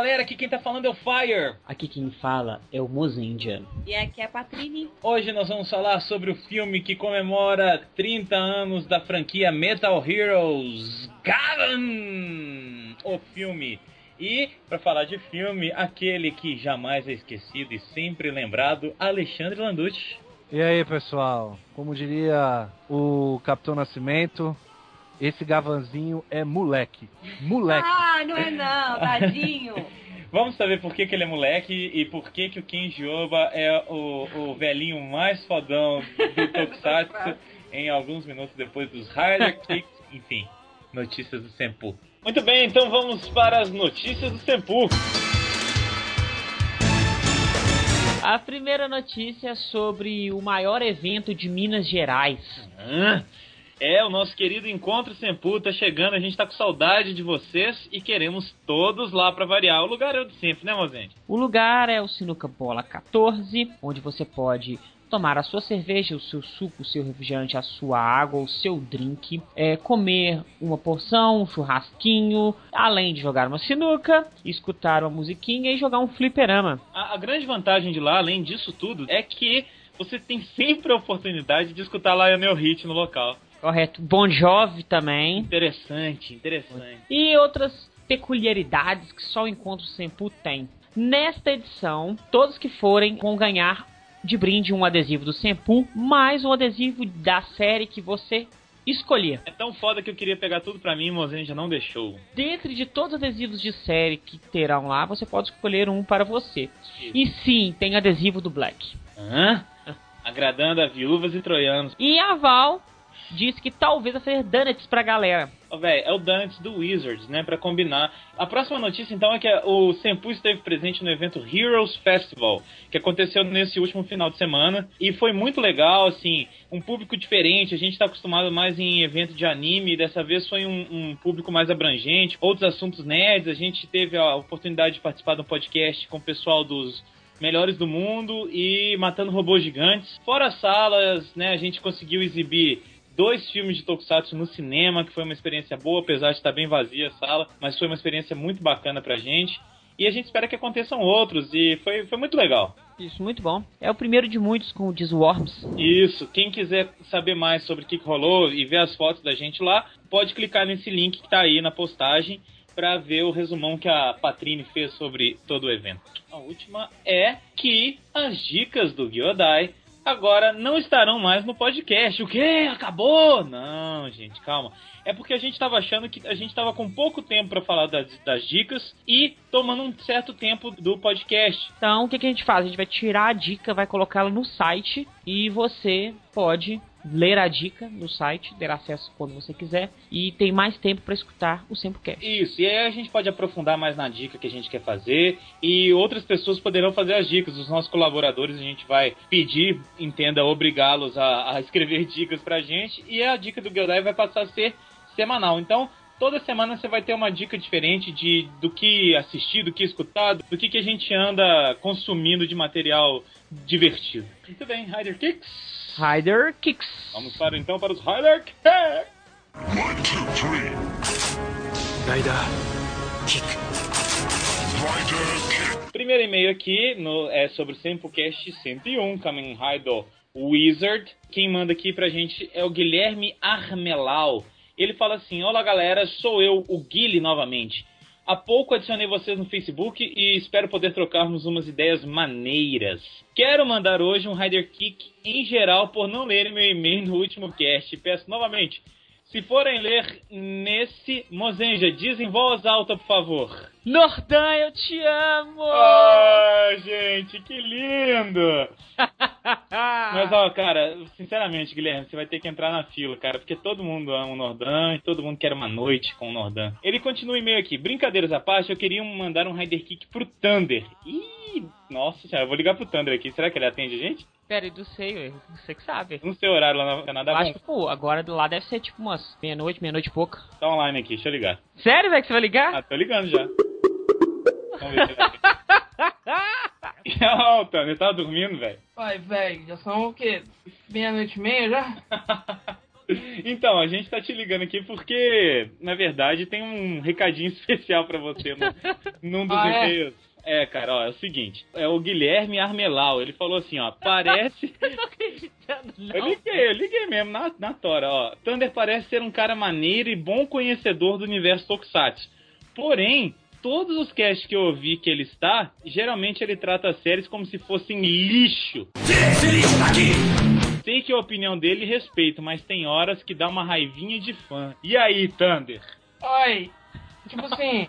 galera, aqui quem tá falando é o Fire. Aqui quem fala é o Mozendia. E aqui é a Patrini. Hoje nós vamos falar sobre o filme que comemora 30 anos da franquia Metal Heroes, Gavan! O filme. E, para falar de filme, aquele que jamais é esquecido e sempre lembrado, Alexandre Landucci. E aí, pessoal? Como diria o Capitão Nascimento, esse gavanzinho é moleque. Moleque. Ah, não é não, tadinho. Vamos saber por que, que ele é moleque e por que, que o Kenji Oba é o, o velhinho mais fodão do Tokusatsu em alguns minutos depois dos Rider Kicks, enfim, notícias do Senpu. Muito bem, então vamos para as notícias do Senpu. A primeira notícia é sobre o maior evento de Minas Gerais. Ah, é, o nosso querido Encontro Senpu tá chegando, a gente tá com saudade de vocês e queremos todos lá para variar. O lugar é o de sempre, né, Mozende? O lugar é o Sinuca Bola 14, onde você pode tomar a sua cerveja, o seu suco, o seu refrigerante, a sua água, o seu drink, é, comer uma porção, um churrasquinho, além de jogar uma sinuca, escutar uma musiquinha e jogar um fliperama. A, a grande vantagem de lá, além disso tudo, é que você tem sempre a oportunidade de escutar Lionel Hit no local. Correto. Bon Jovi também. Interessante, interessante. E outras peculiaridades que só o Encontro Senpu tem. Nesta edição, todos que forem vão ganhar de brinde um adesivo do Senpu, mais um adesivo da série que você escolher. É tão foda que eu queria pegar tudo pra mim o Mozen já não deixou. Dentre de todos os adesivos de série que terão lá, você pode escolher um para você. E sim, tem adesivo do Black. Hã? Agradando a viúvas e troianos. E a Val disse que talvez vai fazer donuts pra galera. Véi, é o Donuts do Wizards, né? Pra combinar. A próxima notícia, então, é que o Senpu esteve presente no evento Heroes Festival, que aconteceu nesse último final de semana. E foi muito legal, assim, um público diferente. A gente tá acostumado mais em evento de anime, dessa vez foi um, um público mais abrangente. Outros assuntos nerds. A gente teve a oportunidade de participar de um podcast com o pessoal dos melhores do mundo e matando robôs gigantes. Fora as salas, né, a gente conseguiu exibir dois filmes de Tokusatsu no cinema, que foi uma experiência boa, apesar de estar bem vazia a sala, mas foi uma experiência muito bacana pra gente. E a gente espera que aconteçam outros, e foi, foi muito legal. Isso, muito bom. É o primeiro de muitos com o Disworms. Isso, quem quiser saber mais sobre o que rolou e ver as fotos da gente lá, pode clicar nesse link que tá aí na postagem para ver o resumão que a Patrine fez sobre todo o evento. A última é que as dicas do Gyodai agora não estarão mais no podcast. O quê? Acabou? Não, gente, calma. É porque a gente estava achando que a gente estava com pouco tempo para falar das, das, dicas e tomando um certo tempo do podcast. Então, o que, que a gente faz? A gente vai tirar a dica, vai colocá-la no site e você pode ler a dica no site, ter acesso quando você quiser e tem mais tempo para escutar o Sempocast. Isso, e aí a gente pode aprofundar mais na dica que a gente quer fazer e outras pessoas poderão fazer as dicas. Os nossos colaboradores a gente vai pedir, entenda, obrigá-los a, a, escrever dicas pra gente e a dica do Gildai vai passar a ser semanal. Então, toda semana você vai ter uma dica diferente de do que assistir, do que escutar, do que, que a gente anda consumindo de material divertido. Muito bem, Rider Kicks. Rider Kicks. Vamos para então para os Rider Kicks. One, two, three. Rider Kick. Rider Kick. Primeiro e-mail aqui no, é sobre o Sempocast 101, Kamen Rider Wizard. Quem manda aqui pra gente é o Guilherme Armelau. Ele fala assim: Olá galera, sou eu, o Guile, novamente. Há pouco adicionei vocês no Facebook e espero poder trocarmos umas ideias maneiras. Quero mandar hoje um Rider Kick em geral por não lerem meu e-mail no último cast. Peço novamente, se forem ler nesse, Mozenja, diz em voz alta, por favor. Nordan, eu te amo! Ah, gente, que lindo! Mas, ó, cara, sinceramente, Guilherme, você vai ter que entrar na fila, cara, porque todo mundo ama o Nordan e todo mundo quer uma noite com o Nordan. Ele continua e-mail aqui. Brincadeiras à parte, eu queria mandar um Rider Kick pro Thunder. Ih, nossa senhora, eu vou ligar pro Thunder aqui. Será que ele atende a gente? Pera, eu não sei, você que sabe. Não sei o horário lá no Canadá. Acho que, pô, agora lá deve ser tipo umas meia-noite, meia-noite e pouca. Tá online aqui, deixa eu ligar. Sério, velho, que você vai ligar? Ah, tô ligando já. Vamos ver Não, Thunder, tá dormindo, velho? Vai, velho, já são o quê? Meia-noite e meia já? Então, a gente tá te ligando aqui porque, na verdade, tem um recadinho especial pra você no, num dos Ah, é? e-mails. É, cara, ó, é o seguinte, é o Guilherme Armelau, ele falou assim, ó, parece... Eu liguei, eu liguei mesmo na, na tora, ó. Thunder parece ser um cara maneiro e bom conhecedor do universo Tokusatsu. Porém, todos os casts que eu ouvi que ele está, geralmente ele trata as séries como se fossem lixo. Sei que a opinião dele respeito, mas tem horas que dá uma raivinha de fã. E aí, Thunder? Oi. Tipo assim,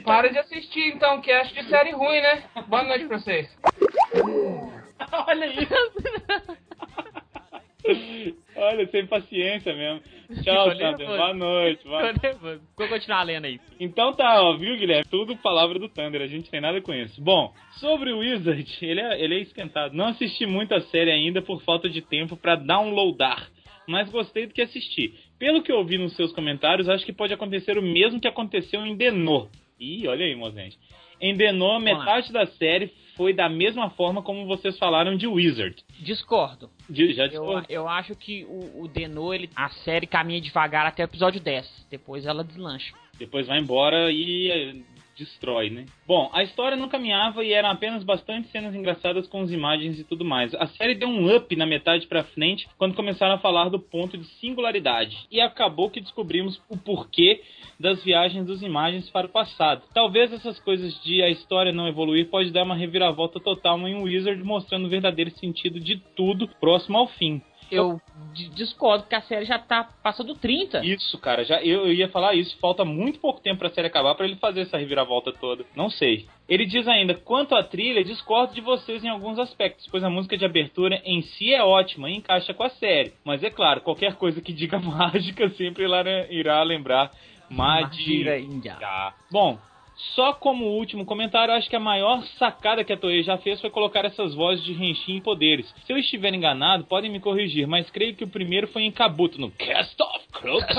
para de assistir então, cast de série ruim, né? Boa noite pra vocês. Olha isso! Olha, sem paciência mesmo. Tchau, Thunder. Boa noite. Boa... Vou continuar lendo aí. Então tá, ó, viu, Guilherme? Tudo palavra do Thunder, a gente tem nada com isso. Bom, sobre o Wizard, ele é, ele é esquentado. Não assisti muito a série ainda por falta de tempo pra downloadar, mas gostei do que assisti. Pelo que eu vi nos seus comentários, acho que pode acontecer o mesmo que aconteceu em Denô. Ih, olha aí, mozente. Em Denô, metade da série foi da mesma forma como vocês falaram de Wizard. Discordo. De- já Eu, discordo. eu acho que o, o Denô, ele, a série caminha devagar até o episódio 10. Depois ela deslancha. Depois vai embora e destrói, né? Bom, a história não caminhava e eram apenas bastante cenas engraçadas com as imagens e tudo mais. A série deu um up na metade pra frente quando começaram a falar do ponto de singularidade. E acabou que descobrimos o porquê das viagens dos imagens para o passado. Talvez essas coisas de a história não evoluir pode dar uma reviravolta total em Wizard mostrando o verdadeiro sentido de tudo próximo ao fim. Eu di- discordo que a série já tá passando 30. Isso, cara, já eu, eu ia falar isso. Falta muito pouco tempo pra série acabar pra ele fazer essa reviravolta toda. Não sei. Ele diz ainda: quanto à trilha, discordo de vocês em alguns aspectos, pois a música de abertura em si é ótima e encaixa com a série. Mas é claro, qualquer coisa que diga mágica sempre irá, irá lembrar. Índia. Bom, só como último comentário, acho que a maior sacada que a Toei já fez foi colocar essas vozes de Henshin em poderes. Se eu estiver enganado, podem me corrigir, mas creio que o primeiro foi em Kabuto, no Cast Off Cloak.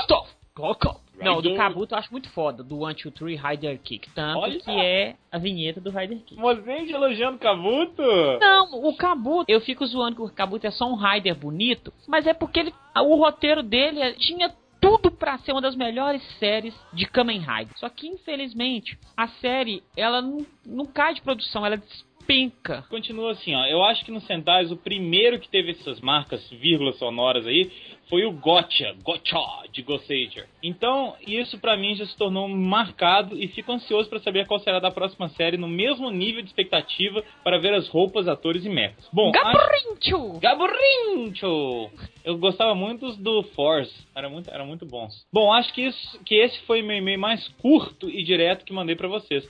Não, do. Kabuto eu acho muito foda, do 1, 2, 3 Rider Kick. Tanto Olha. que é a vinheta do Rider Kick. Mozende elogiando Kabuto? Não, o Kabuto, eu fico zoando que o Kabuto é só um Rider bonito, mas é porque ele, o roteiro dele é- tinha tudo pra ser uma das melhores séries de Kamen Rider. Só que infelizmente a série ela não, não cai de produção, ela despenca. Continua assim, ó. Eu acho que no Sentais o primeiro que teve essas marcas, vírgulas sonoras aí, foi o Gotcha, Gotcha de Gossager. Então, isso pra mim já se tornou marcado e fico ansioso pra saber qual será da próxima série no mesmo nível de expectativa para ver as roupas, atores e mechas. Bom. Gaburincho! Gaburincho! Eu gostava muito dos do Force, era muito, eram muito bons. Bom, acho que, isso, que esse foi meu e-mail mais curto e direto que mandei pra vocês.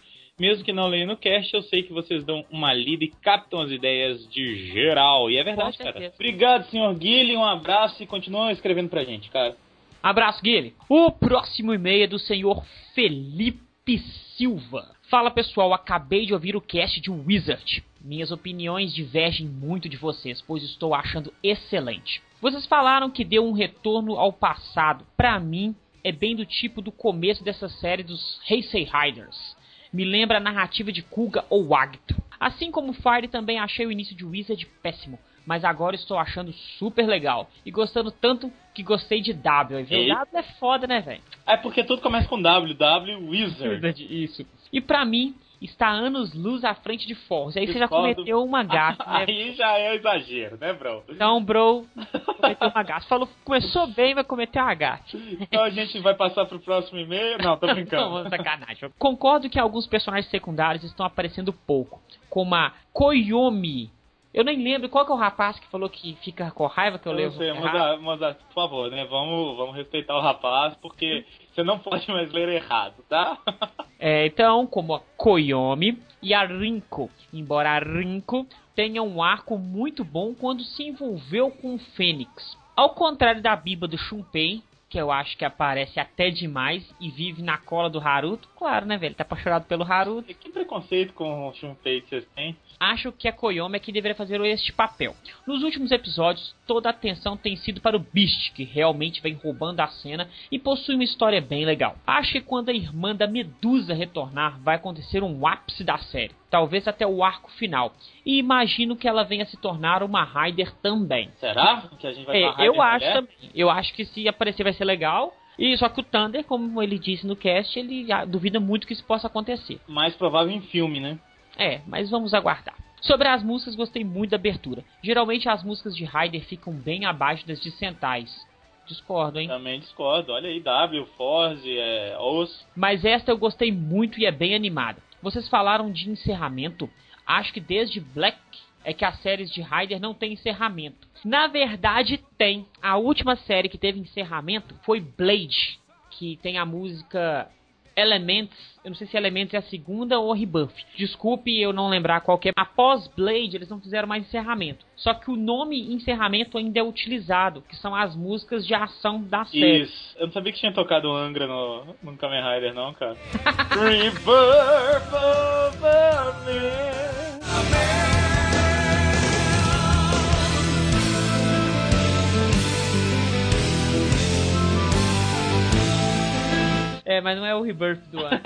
Mesmo que não leia no cast, eu sei que vocês dão uma lida e captam as ideias de geral. E é verdade, cara. Obrigado, senhor Guilherme, um abraço e continua escrevendo pra gente, cara. Abraço, Guilherme. O próximo e-mail é do senhor Felipe Silva. Fala pessoal, acabei de ouvir o cast de Wizard. Minhas opiniões divergem muito de vocês, pois estou achando excelente. Vocês falaram que deu um retorno ao passado. Pra mim, é bem do tipo do começo dessa série dos Heisei Riders. Me lembra a narrativa de Kuga ou Agito. Assim como Fire, também achei o início de Wizard péssimo, mas agora estou achando super legal. E gostando tanto que gostei de W. E. W é foda, né, velho? É porque tudo começa com W, W Wizard. Isso. E pra mim, está anos luz à frente de Force. Aí você já cometeu uma gafe, né? Aí já é exagero, né, bro? Então, bro, cometeu uma gafe. Falou, começou bem, vai cometer uma gafe. Então a gente vai passar pro próximo e-mail. Não, tô brincando. Não, sacanagem. Concordo que alguns personagens secundários estão aparecendo pouco, como a Koyomi. Eu nem lembro qual que é o rapaz que falou que fica com raiva que eu, Eu levo. sei. Mozart, Mozart, por favor, né? Vamos, vamos respeitar o rapaz, porque você não pode mais ler errado, tá? É, então, como a Koyomi e a Rinko. Embora a Rinko tenha um arco muito bom quando se envolveu com o Fênix. Ao contrário da Biba do Shunpei, que eu acho que aparece até demais e vive na cola do Haruto. Claro, né, velho? Tá apaixonado pelo Haruto. Que preconceito com o Shunpei que vocês têm? Acho que a Koyomi é que deveria fazer este papel. Nos últimos episódios, toda a atenção tem sido para o Beast, que realmente vem roubando a cena e possui uma história bem legal. Acho que quando a irmã da Medusa retornar, vai acontecer um ápice da série. Talvez até o arco final. E imagino que ela venha se tornar uma Raider também. Será que a gente vai É, falar eu de acho mulher? também. Eu acho que se aparecer vai ser legal. E só que o Thunder, como ele disse no cast, ele duvida muito que isso possa acontecer. Mais provável em filme, né? É, mas vamos aguardar. Sobre as músicas, gostei muito da abertura. Geralmente as músicas de Raider ficam bem abaixo das de Sentais. Discordo, hein? Também discordo. Olha aí, W, Force, é, Os. Mas esta eu gostei muito e é bem animada. Vocês falaram de encerramento. Acho que desde Black é que as séries de Raider não têm encerramento. Na verdade, tem. A última série que teve encerramento foi Blade, que tem a música Elements. Eu não sei se Elements é a segunda ou Rebuff. Desculpe eu não lembrar qual é. Após Blade, eles não fizeram mais encerramento. Só que o nome encerramento ainda é utilizado, que são as músicas de ação da série. Isso. Eu não sabia que tinha tocado Angra no, no Kamen Rider, não, cara. Rebirth of a Man. É, mas não é o Rebirth do ano.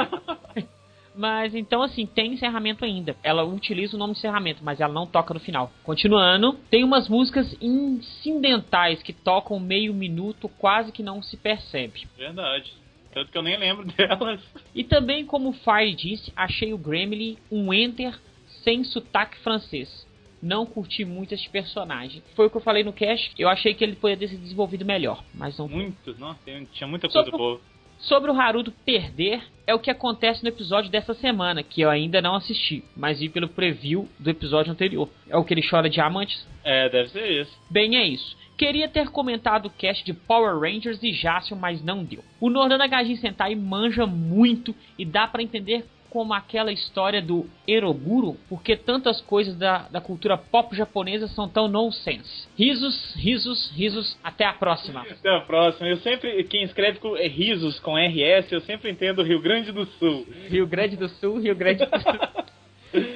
mas então, assim, tem encerramento ainda. Ela utiliza o nome de encerramento, mas ela não toca no final. Continuando, tem umas músicas incidentais que tocam meio minuto, quase que não se percebe. Verdade. Tanto que eu nem lembro delas. E também, como o Fire disse, achei o Gremlin um Enter sem sotaque francês. Não curti muito este personagem. Foi o que eu falei no cast. Eu achei que ele poderia ter se desenvolvido melhor, mas não Muito. Nossa, tinha muita Só coisa por- boa. Sobre o Haruto perder, é o que acontece no episódio dessa semana, que eu ainda não assisti, mas vi pelo preview do episódio anterior. É o que ele chora diamantes? É, deve ser isso. Bem, é isso. Queria ter comentado o cast de Power Rangers e Jaspion, mas não deu. O Nordana Gajin Sentai manja muito e dá pra entender como aquela história do Eroguro, porque tantas coisas da, da cultura pop japonesa são tão nonsense. Risos, risos, risos. Até a próxima. Até a próxima. Eu sempre, quem escreve com é, risos com RS, eu sempre entendo Rio Grande do Sul. Rio Grande do Sul, Rio Grande do Sul.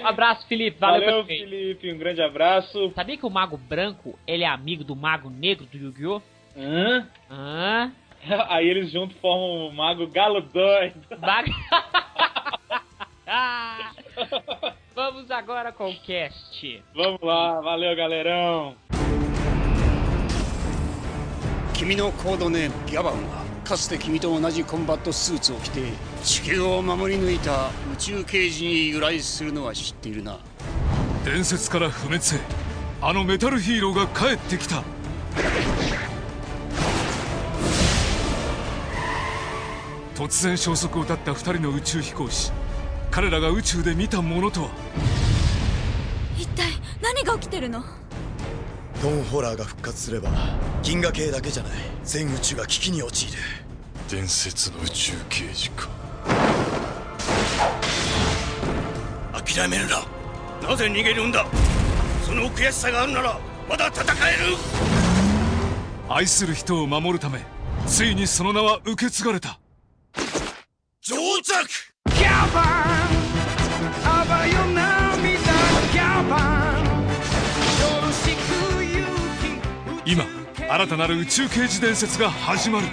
Um abraço, Felipe. Valeu, Valeu. Felipe. Um grande abraço. Sabia que o Mago Branco ele é amigo do Mago Negro do Yu-Gi-Oh? Hã? Ah, Aí eles juntos formam o Mago Galo doido. Mago... Ah, Vamos agora com o cast. Vamos lá. Valeu, galerão. 君のコードネームギャバンはかつて君と同じコンバットスーツを着て地球を守り抜いた宇宙刑事に由来するのは知っているな伝説から不滅へあのメタルヒーローが帰ってきた突然消息を絶った二人の宇宙飛行士彼らが宇宙で見たものとは？一体何が起きてるの？ドン・ホラーが復活すれば銀河系だけじゃない。全宇宙が危機に陥る。伝説の宇宙刑事か。諦めるな。なぜ逃げるんだ？その悔しさがあるならまだ戦える。愛する人を守るためついにその名は受け継がれた。上着 今新たなる宇宙刑事伝説が始まる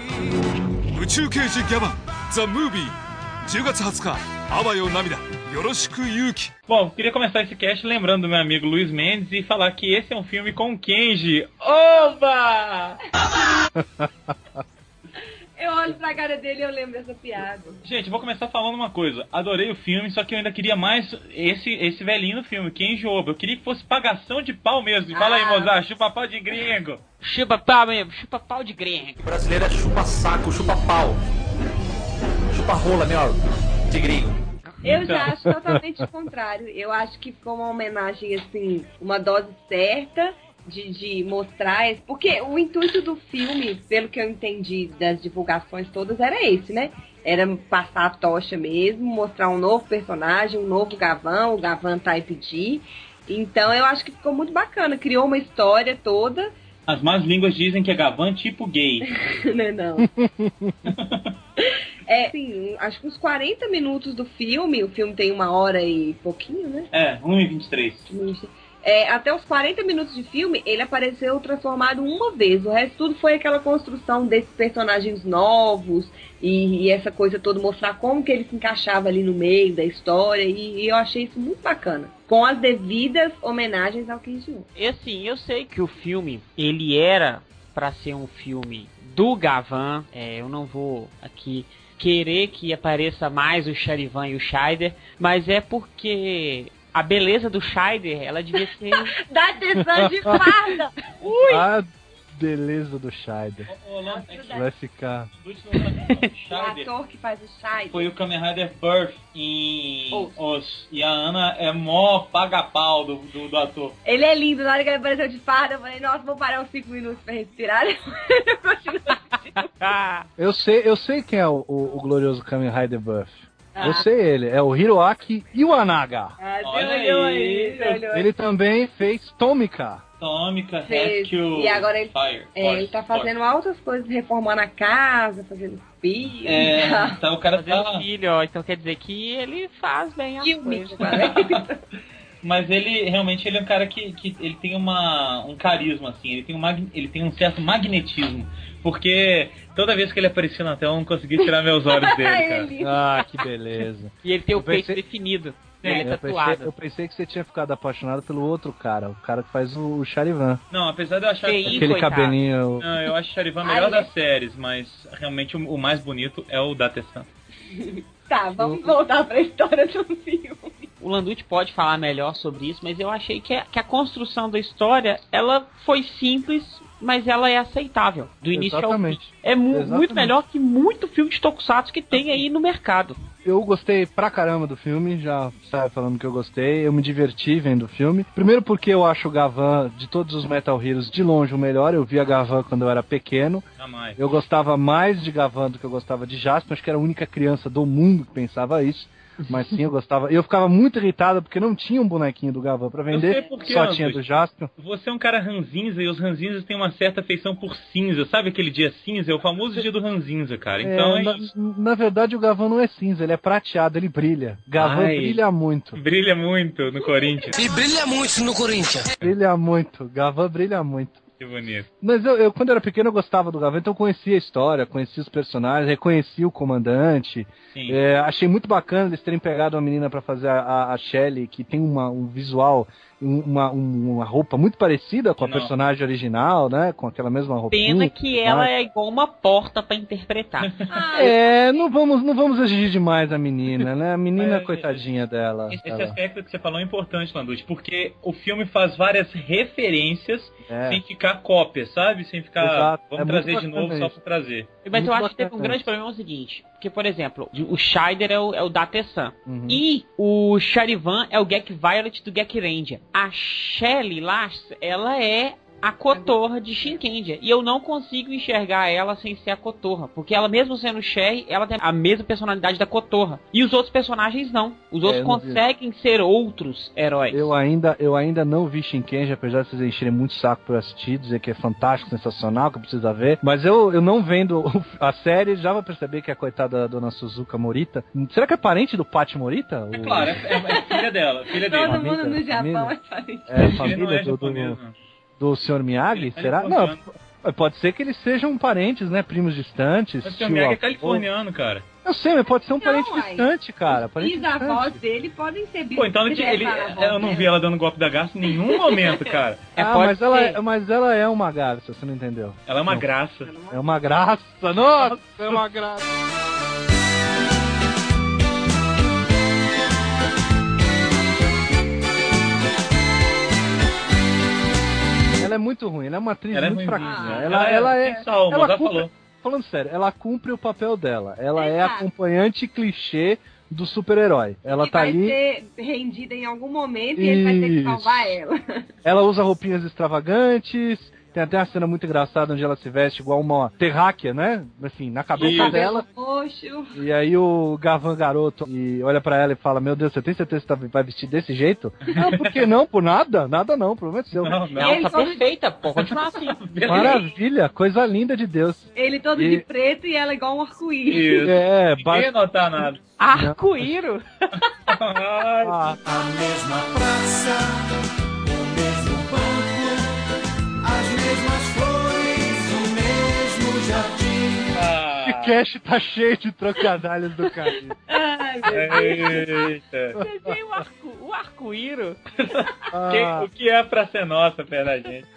宇宙刑事ギャバンザ・ムービー10月20日あわよ涙よろしく勇気 Bom, queria começar esse cast lembrando do meu amigo Luiz Mendes e falar que esse é um filme com o Kenji. Oba! Eu olho pra cara dele e eu lembro dessa piada. Gente, vou começar falando uma coisa. Adorei o filme, só que eu ainda queria mais esse, esse velhinho no filme, Kenji Oba. Eu queria que fosse pagação de pau mesmo. Fala aí, Ah. Mozart, chupa pau de gringo. Chupa pau mesmo, chupa pau de gringo. brasileiro é chupa saco, chupa pau. Chupa rola, meu, de gringo. Eu Então. já acho totalmente o contrário. Eu acho que ficou uma homenagem, assim, uma dose certa de, de mostrar. esse- Porque o intuito do filme, pelo que eu entendi das divulgações todas, era esse, né? Era passar a tocha mesmo, mostrar um novo personagem, um novo Gavan, o Gavan Type D. Então eu acho que ficou muito bacana. Criou uma história toda As más línguas dizem que é Gavan tipo gay. não é não. É, assim, acho que uns 40 minutos do filme, o filme tem uma hora e pouquinho, né? É, 1 e 23. É, até os 40 minutos de filme, ele apareceu transformado uma vez. O resto tudo foi aquela construção desses personagens novos e, e essa coisa toda, mostrar como que ele se encaixava ali no meio da história. E, e eu achei isso muito bacana. Com as devidas homenagens ao Kim Jong. E assim, eu sei que o filme, ele era para ser um filme do Gavan. É, eu não vou aqui querer que apareça mais o Charivan e o Scheider, mas é porque a beleza do Scheider, ela devia ser. Dá atenção de farda! Ui! A beleza do Scheider. Vai ficar. o ator que faz o Scheider. Foi o Kamen Rider Birth em Os. E a Ana é mó paga-pau do, do, do, ator. Ele é lindo, na hora que ele apareceu de farda, eu falei, nossa, vou parar uns 5 minutos pra respirar. eu sei, eu sei quem é o, o, o glorioso Kamen Rider Buff. Ah. Eu sei ele, é o Hiroaki Iwanaga. Ah, Olha aí. Ele também fez Tomika. Atômica, Rescue, E agora ele, Fire, é, Force, ele tá fazendo Force. altas coisas, reformando a casa, fazendo filho. É, então o cara fazendo tá... filho, ó, então quer dizer que ele faz bem as coisas. Mas ele realmente ele é um cara que, que ele tem uma, um carisma, assim, ele tem um, ele tem um certo magnetismo. Porque toda vez que ele aparecia na tela eu não conseguia tirar meus olhos dele, cara. ah, que beleza. E ele tem o peito definido. É, eu, pensei, eu, pensei, que você tinha ficado apaixonado pelo outro cara, o cara que faz o Charivan. Não, apesar de eu achar que aquele coitado. cabelinho. Não, eu acho o Charivan melhor Ai, das séries, mas realmente o, o, mais bonito é o da Tessan. tá, vamos voltar pra história do filme. O Landucci pode falar melhor sobre isso, mas eu achei que a, que a construção da história ela foi simples, mas ela é aceitável. Do início Exatamente. ao fim. É mu Exatamente. muito melhor que muito filme de Tokusatsu que tem aí no mercado eu gostei pra caramba do filme, já estava falando que eu gostei, eu me diverti vendo o filme. Primeiro porque eu acho o Gavan, de todos os Metal Heroes, de longe o melhor. Eu via Gavan quando eu era pequeno. Jamais. Eu gostava mais de Gavan do que eu gostava de Jasper, acho que era a única criança do mundo que pensava isso. Mas sim, eu gostava. Eu ficava muito irritado porque não tinha um bonequinho do Gavan para vender. Porque, só tinha do Jasper. Você é um cara ranzinza e os ranzinzas têm uma certa afeição por cinza. Sabe aquele dia cinza? É o famoso dia do ranzinza, cara. Então é, é na, na, verdade, o Gavan não é cinza, ele é prateado, ele brilha. Gavan Ai, brilha muito. Brilha muito no Corinthians. E brilha muito no Corinthians. Brilha muito. Gavan brilha muito. Que bonito. Mas eu, eu, quando era pequeno, eu gostava do Gavan, então eu conhecia a história, conhecia os personagens, reconhecia o comandante. É, achei muito bacana eles terem pegado uma menina para fazer a, a, a Shelley, que tem uma, um visual uma, uma roupa muito parecida com a não. personagem original, né? Com aquela mesma roupinha. Pena que ela é igual uma porta para interpretar. é, não vamos, não vamos exigir demais a menina, né? A menina, é, coitadinha dela. Esse ela. aspecto que você falou é importante, Landucci, porque o filme faz várias referências é. sem ficar cópia, sabe? Sem ficar, Exato. vamos é trazer de novo só pra trazer. Mas muito eu acho que teve um grande problema é o seguinte, porque, por exemplo, o Scheider é o, é o Datesan, uhum. e o Charivan é o Gek Violet do Gek Ranger a Shelly lá, ela é a Cotorra de Shinkendia. E eu não consigo enxergar ela sem ser a Cotorra. Porque ela, mesmo sendo Sherry, ela tem a mesma personalidade da Cotorra. E os outros personagens não. Os outros é, conseguem vi. ser outros heróis. Eu ainda, eu ainda não vi Shinkendia, apesar de vocês encherem muito saco por assistir, dizer que é fantástico, sensacional, que precisa ver. Mas eu, eu não vendo a série, já vou perceber que é a coitada da dona Suzuka Morita. Será que é parente do Pati Morita? É claro, é, é, filha dela. Filha dele. Todo mundo no Japão é parente. É, família do, do, do Sr. Miyagi? Ele Será? Não, pode ser que eles sejam parentes, né? Primos distantes. Mas o Sr. Miyagi é californiano, cara. Eu sei, mas pode ser um parente não, distante, cara. Os avós dele podem ser Pô, então ele, ele eu não vi ela dando golpe da garça em nenhum momento, cara. É, ah, mas ela, é, mas ela é uma garça, você não entendeu. Ela é uma não. graça. É uma graça, nossa, é uma graça. Ela é muito ruim, ela é uma atriz ela é muito é fraquinha. Ah, ela, ela, é. é salmo, ela cumpre, falou. Falando sério, ela cumpre o papel dela. Ela é, é acompanhante clichê do super-herói. Ela ele tá vai ali. ser rendida em algum momento e Isso. ele vai ter que salvar ela. Ela usa roupinhas extravagantes, Tem até uma cena muito engraçada onde ela se veste igual uma terráquea, né? Assim, na cabeça Cabelo dela. roxo. E aí o Gavan garoto e olha pra ela e fala: Meu Deus, você tem certeza que você tá- vai vestir desse jeito? Não, por que não? Por nada? Nada não, prometo seu. Não, não. Ela Ele tá todo- perfeita, pô, continuar assim. Maravilha, coisa linda de Deus. Ele todo E- de preto e ela igual um arco-íris. É, Ninguém ba- notar nada. Arco-íro. Ai, ah, A mesma praça, ah. Esse cast tá cheio de trocadilhos do cara. Ai, meu Eita. Você vê o arco- o arco-íro? Que- o que é pra ser nossa perto da gente?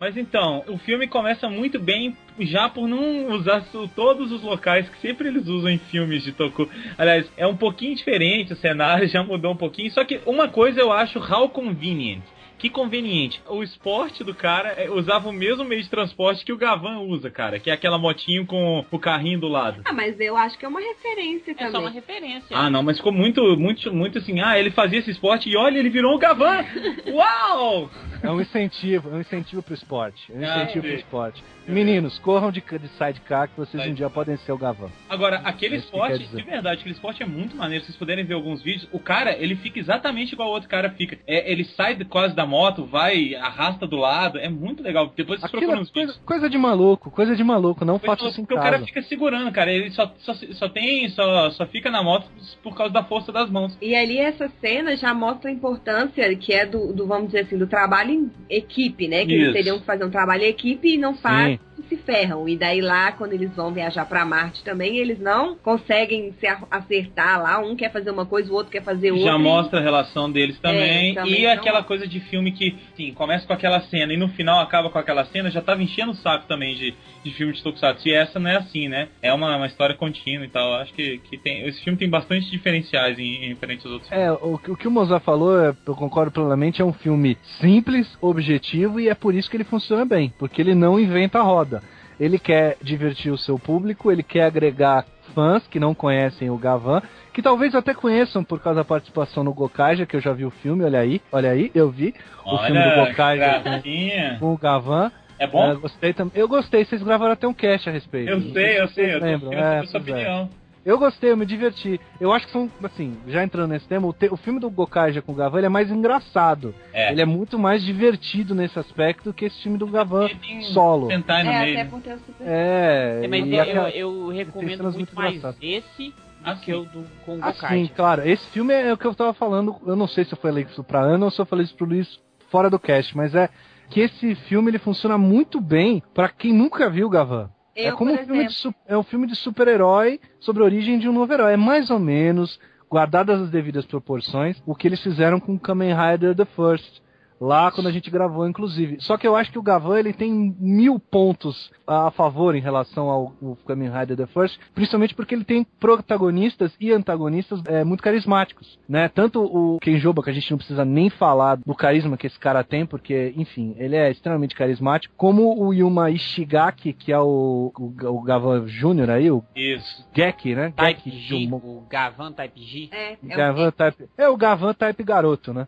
Mas então, o filme começa muito bem já por não usar todos os locais que sempre eles usam em filmes de Toku. Aliás, é um pouquinho diferente o cenário, já mudou um pouquinho. Só que uma coisa eu acho how convenient. Que conveniente. O esporte do cara é, usava o mesmo meio de transporte que o Gavan usa, cara. Que é aquela motinho com o carrinho do lado. Ah, mas eu acho que é uma referência É também. só uma referência. Ah, não, mas ficou muito, muito, muito assim. Ah, ele fazia esse esporte e olha, ele virou um Gavan! Uau! É um incentivo, é um incentivo pro esporte. É um Ah, incentivo pro sim. esporte. Meninos, corram de, de sidecar que vocês um dia podem ser o Gavan. Agora, aquele Isso que esporte, dizer. de verdade, aquele esporte é muito maneiro. Se vocês puderem ver alguns vídeos, o cara, ele fica exatamente igual o outro cara fica. É, ele sai de- quase da moto, vai, arrasta do lado. É muito legal. Depois vocês Aquilo procuram é nos coisa, vídeos. coisa de maluco, coisa de maluco, não Porque faça isso em o cara fica segurando, cara. Ele só, só, só tem. Só, só fica na moto por causa da força das mãos. E ali essa cena já mostra a importância que é do, do, vamos dizer assim, do trabalho em equipe, né? Que eles Isso. teriam que fazer um trabalho em equipe e não fazem Sim. e se ferram. E daí lá, quando eles vão viajar pra Marte também, eles não conseguem se acertar lá. Um quer fazer uma coisa, o outro quer fazer outra. Já e- mostra a relação deles também. É, também e não- aquela coisa de filme que, sim, começa com aquela cena e no final acaba com aquela cena, já tava enchendo o saco também de, de filme de Tokusatsu. E essa não é assim, né? É uma, uma história contínua e tal. Acho que, que tem, esse filme tem bastante diferenciais em, em referente aos outros É, o, que- o que o Mozart falou, eu concordo plenamente, é um filme simples, objetivo e é por isso que ele funciona bem, porque ele não inventa a roda. Ele quer divertir o seu público, ele quer agregar fãs que não conhecem o Gavan, que talvez até conheçam por causa da participação no Gokaja, que eu já vi o filme, olha aí, olha aí, eu vi o filme do Olha, Gokaja com, com o Gavan. É bom? É, gostei também. Eu gostei, vocês gravaram até um cast a respeito. Eu sei, eu se sei, eu tô lembram. querendo É, sua pois é. Eu gostei, eu me diverti. Eu acho que são, assim, já entrando nesse tema, o, te- o filme do Gokaja com o Gavan ele é mais engraçado. É. Ele é muito mais divertido nesse aspecto que esse filme do Gavan solo. No É, meio. até porque eu super... É, É, mas e eu, eu, eu recomendo muito muito mais engraçadas. esse do Ah, que sim. o do com o Assim, Gokaiger. claro, esse filme é o que eu tava falando. Eu não sei se eu falei isso pra Ana ou se eu falei isso pro Luiz fora do cast, mas é que esse filme ele funciona muito bem pra quem nunca viu o É Eu, como por um filme de, é um filme de super-herói sobre a origem de um novo herói. É mais ou menos, guardadas as devidas proporções, o que eles fizeram com Kamen Rider The First. Lá quando a gente gravou, inclusive. Só que eu acho que o Gavan ele tem mil pontos a favor em relação ao, ao Kamen Rider The First, principalmente porque ele tem protagonistas e antagonistas é, muito carismáticos, né? Tanto o Kenjoba, que a gente não precisa nem falar do carisma que esse cara tem, porque, enfim, ele é extremamente carismático, como o Yuma Ishigaki, que é o, o, o Gavan Júnior aí, o Isso. Geki, né? Type Geki G, o Gavan Type G. é, é o Gavan type, é o Gavan type garoto, né?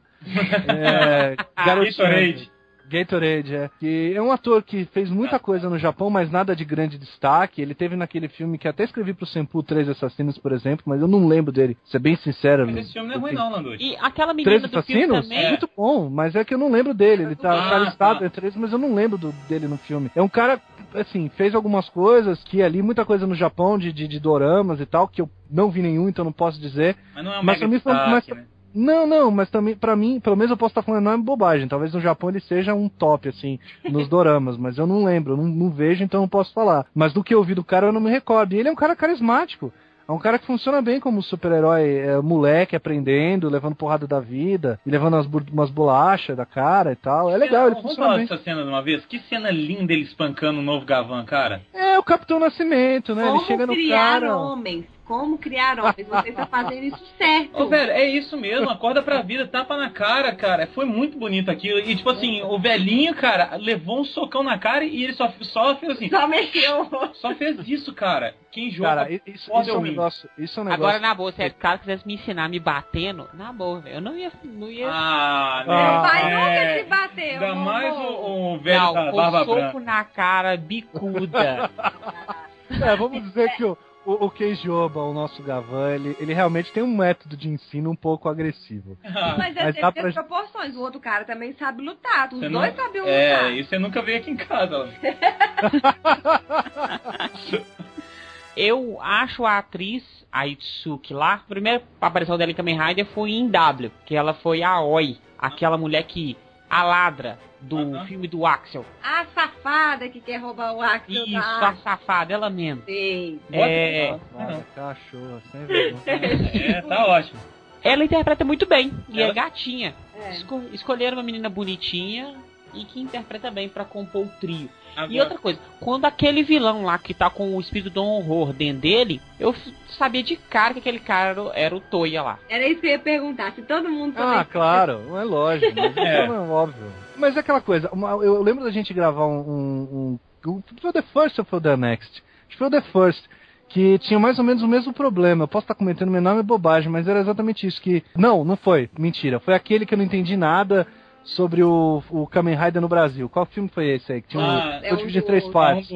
É, garotinho. Gatorade. Gatorade, é. Que é um ator que fez muita coisa no Japão, mas nada de grande destaque. Ele teve naquele filme que até escrevi pro Senpu Três Assassinos, por exemplo, mas eu não lembro dele. Ser bem sincero. Mas esse filme não é ruim não, Landucci. E aquela menina Três do filme Assassinos? também. É. Muito bom, mas é que eu não lembro dele. Ele tá, Ah, tá listado tá. entre eles, mas eu não lembro do- dele no filme. É um cara, assim, fez algumas coisas que ali, muita coisa no Japão de, de, de doramas e tal, que eu não vi nenhum, então não posso dizer. Mas não é um Mas mega pra mim destaque, mas- né? Não, não, mas também, pra mim, pelo menos eu posso estar falando não é bobagem. Talvez no Japão ele seja um top, assim, nos doramas, mas eu não lembro, eu não, não vejo, então não posso falar. Mas do que eu vi do cara eu não me recordo. E ele é um cara carismático. É um cara que funciona bem como super-herói, é, moleque, aprendendo, levando porrada da vida, e levando umas, umas bolachas da cara e tal. É legal, ele Vamos funciona falar bem. dessa cena de uma vez? Que cena linda ele espancando o novo Gavan, cara. É o Capitão Nascimento, né? Como ele chega no criar cara. homens. Como criar homens. Você está fazendo isso certo. Ô, velho, é isso mesmo, acorda pra vida, tapa na cara, cara. Foi muito bonito aquilo. E, tipo assim, o velhinho, cara, levou um socão na cara e ele só, só fez assim. Só mexeu. Só fez isso, cara. Quem joga. Cara, isso, isso é um negócio. Isso é um negócio. Agora, na boa, se o cara quisesse me ensinar me batendo, na boa, velho. Eu não ia. Não ia... Ah, Não né? vai É. nunca te bater. Ainda mais o, o velho não, da barba soco branca. na cara, bicuda. É, vamos dizer que o, o, o Keijoba, o nosso Gavan, ele, ele realmente tem um método de ensino um pouco agressivo. Mas é Mas pra- proporções. O outro cara também sabe lutar. Os Você dois não- sabem lutar. É, e você nunca veio aqui em casa. Eu acho a atriz, a Itsuki lá, a primeira aparição dela em Kamen Rider foi em W, que ela foi a Oi, aquela mulher que. a ladra do Aham. filme do Axel. A safada que quer roubar o Axel Isso, da a safada, ela mesma. Sei. É, Nossa, cachorro, sem vergonha. É, tá ótimo. ela interpreta muito bem, e Ela- é gatinha. É. Esco- escolheram uma menina bonitinha e que interpreta bem pra compor o trio. E Agora- outra coisa, quando aquele vilão lá que tá com o espírito do horror dentro dele, eu sabia de cara que aquele cara era o Toya lá. Era isso que eu ia perguntar. Se todo mundo Ah, claro, não é lógico, mas isso É. é óbvio. Mas é aquela coisa, uma- eu lembro da gente gravar um, um, um, Foi o The First ou foi o The Next? Acho que foi o The First. Que tinha mais ou menos o mesmo problema. Eu posso estar cometendo uma enorme bobagem, mas era exatamente isso. Que. Não, não foi. Mentira. Foi aquele que eu não entendi nada sobre o, o Kamen Rider no Brasil. Qual filme foi esse aí? Que tinha um, Ah, é foi um do- três é Um partes.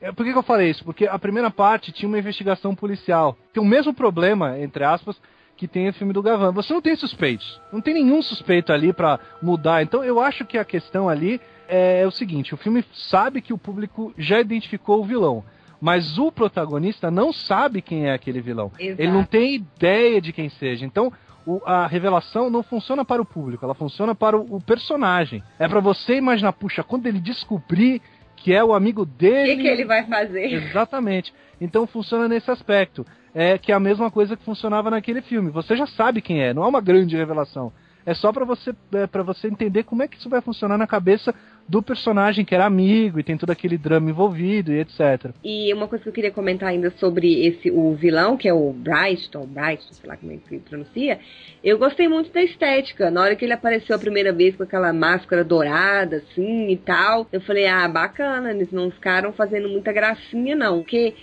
É, Por que, que eu falei isso? Porque a primeira parte tinha uma investigação policial. Tem o mesmo problema, entre aspas, que tem o filme do Gavan. Você não tem suspeitos. Não tem nenhum suspeito ali pra mudar. Então eu acho que a questão ali é, o seguinte: o filme sabe que o público já identificou o vilão. Mas o protagonista não sabe quem é aquele vilão. Exato. Ele não tem ideia de quem seja. Então, o- a revelação não funciona para o público, ela funciona para o, o personagem. É pra você imaginar, puxa, quando ele descobrir que é o amigo O dele. que, que ele vai fazer? Exatamente. Então funciona nesse aspecto. É que é a mesma coisa que funcionava naquele filme. Você já sabe quem é, não é uma grande revelação. É só pra você é, para você entender como é que isso vai funcionar na cabeça do personagem que era amigo e tem todo aquele drama envolvido e etc. E uma coisa que eu queria comentar ainda sobre esse o vilão, que é o Brighton, Brighton, sei lá como é que pronuncia, eu gostei muito da estética. Na hora que ele apareceu a primeira vez com aquela máscara dourada, assim, e tal, eu falei, ah, bacana, eles não ficaram fazendo muita gracinha, não. Porque,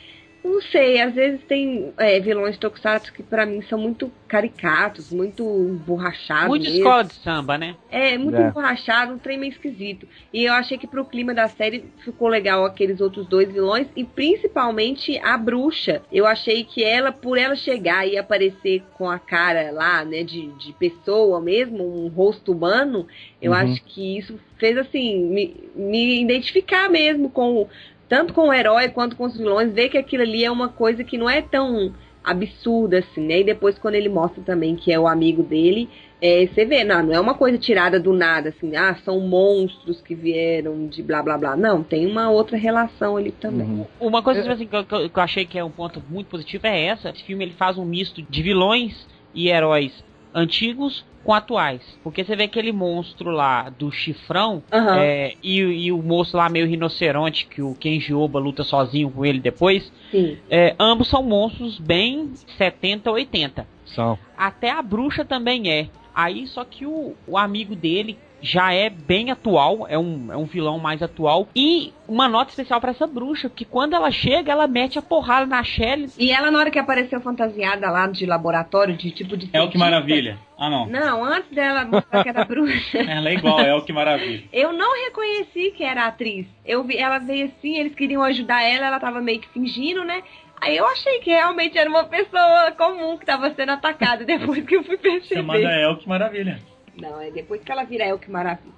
não sei, às vezes tem é, vilões tokusatsu que pra mim são muito caricatos, muito emborrachados Muito mesmo. escola de samba, né? É, muito É. emborrachado, um trem meio esquisito. E eu achei que pro clima da série ficou legal aqueles outros dois vilões e principalmente a bruxa. Eu achei que ela, por ela chegar e aparecer com a cara lá, né, de, de pessoa mesmo, um rosto humano, eu Uhum. acho que isso fez assim, me, me identificar mesmo com tanto com o herói quanto com os vilões, ver que aquilo ali é uma coisa que não é tão absurda assim, né? E depois quando ele mostra também que é o amigo dele, é, você vê, não, não é uma coisa tirada do nada, assim, ah, são monstros que vieram de blá blá blá. Não, tem uma outra relação ali também. Uhum. Uma coisa É. assim, que, eu, que eu- que eu achei que é um ponto muito positivo é essa. Esse filme ele faz um misto de vilões e heróis antigos com atuais. Porque você vê aquele monstro lá do chifrão Aham. é, e, e o moço lá meio rinoceronte que o Kenji Oba luta sozinho com ele depois. Sim. é, ambos são monstros bem 70, 80. São. Até a bruxa também é. Aí só que o, o amigo dele já é bem atual, é um, é um vilão mais atual. E uma nota especial pra essa bruxa, que quando ela chega, ela mete a porrada na Shelly. E ela, na hora que apareceu fantasiada lá de laboratório, de tipo de. É o que maravilha. Ah, não. Não, antes dela mostrar que era bruxa. Ela é igual, é o que maravilha. Eu não reconheci que era a atriz. Eu vi, ela veio assim, eles queriam ajudar ela, ela tava meio que fingindo, né? Aí eu achei que realmente era uma pessoa comum que tava sendo atacada depois que eu fui perceber. Chamada é o que maravilha. Não, é depois que ela vira eu que maravilha.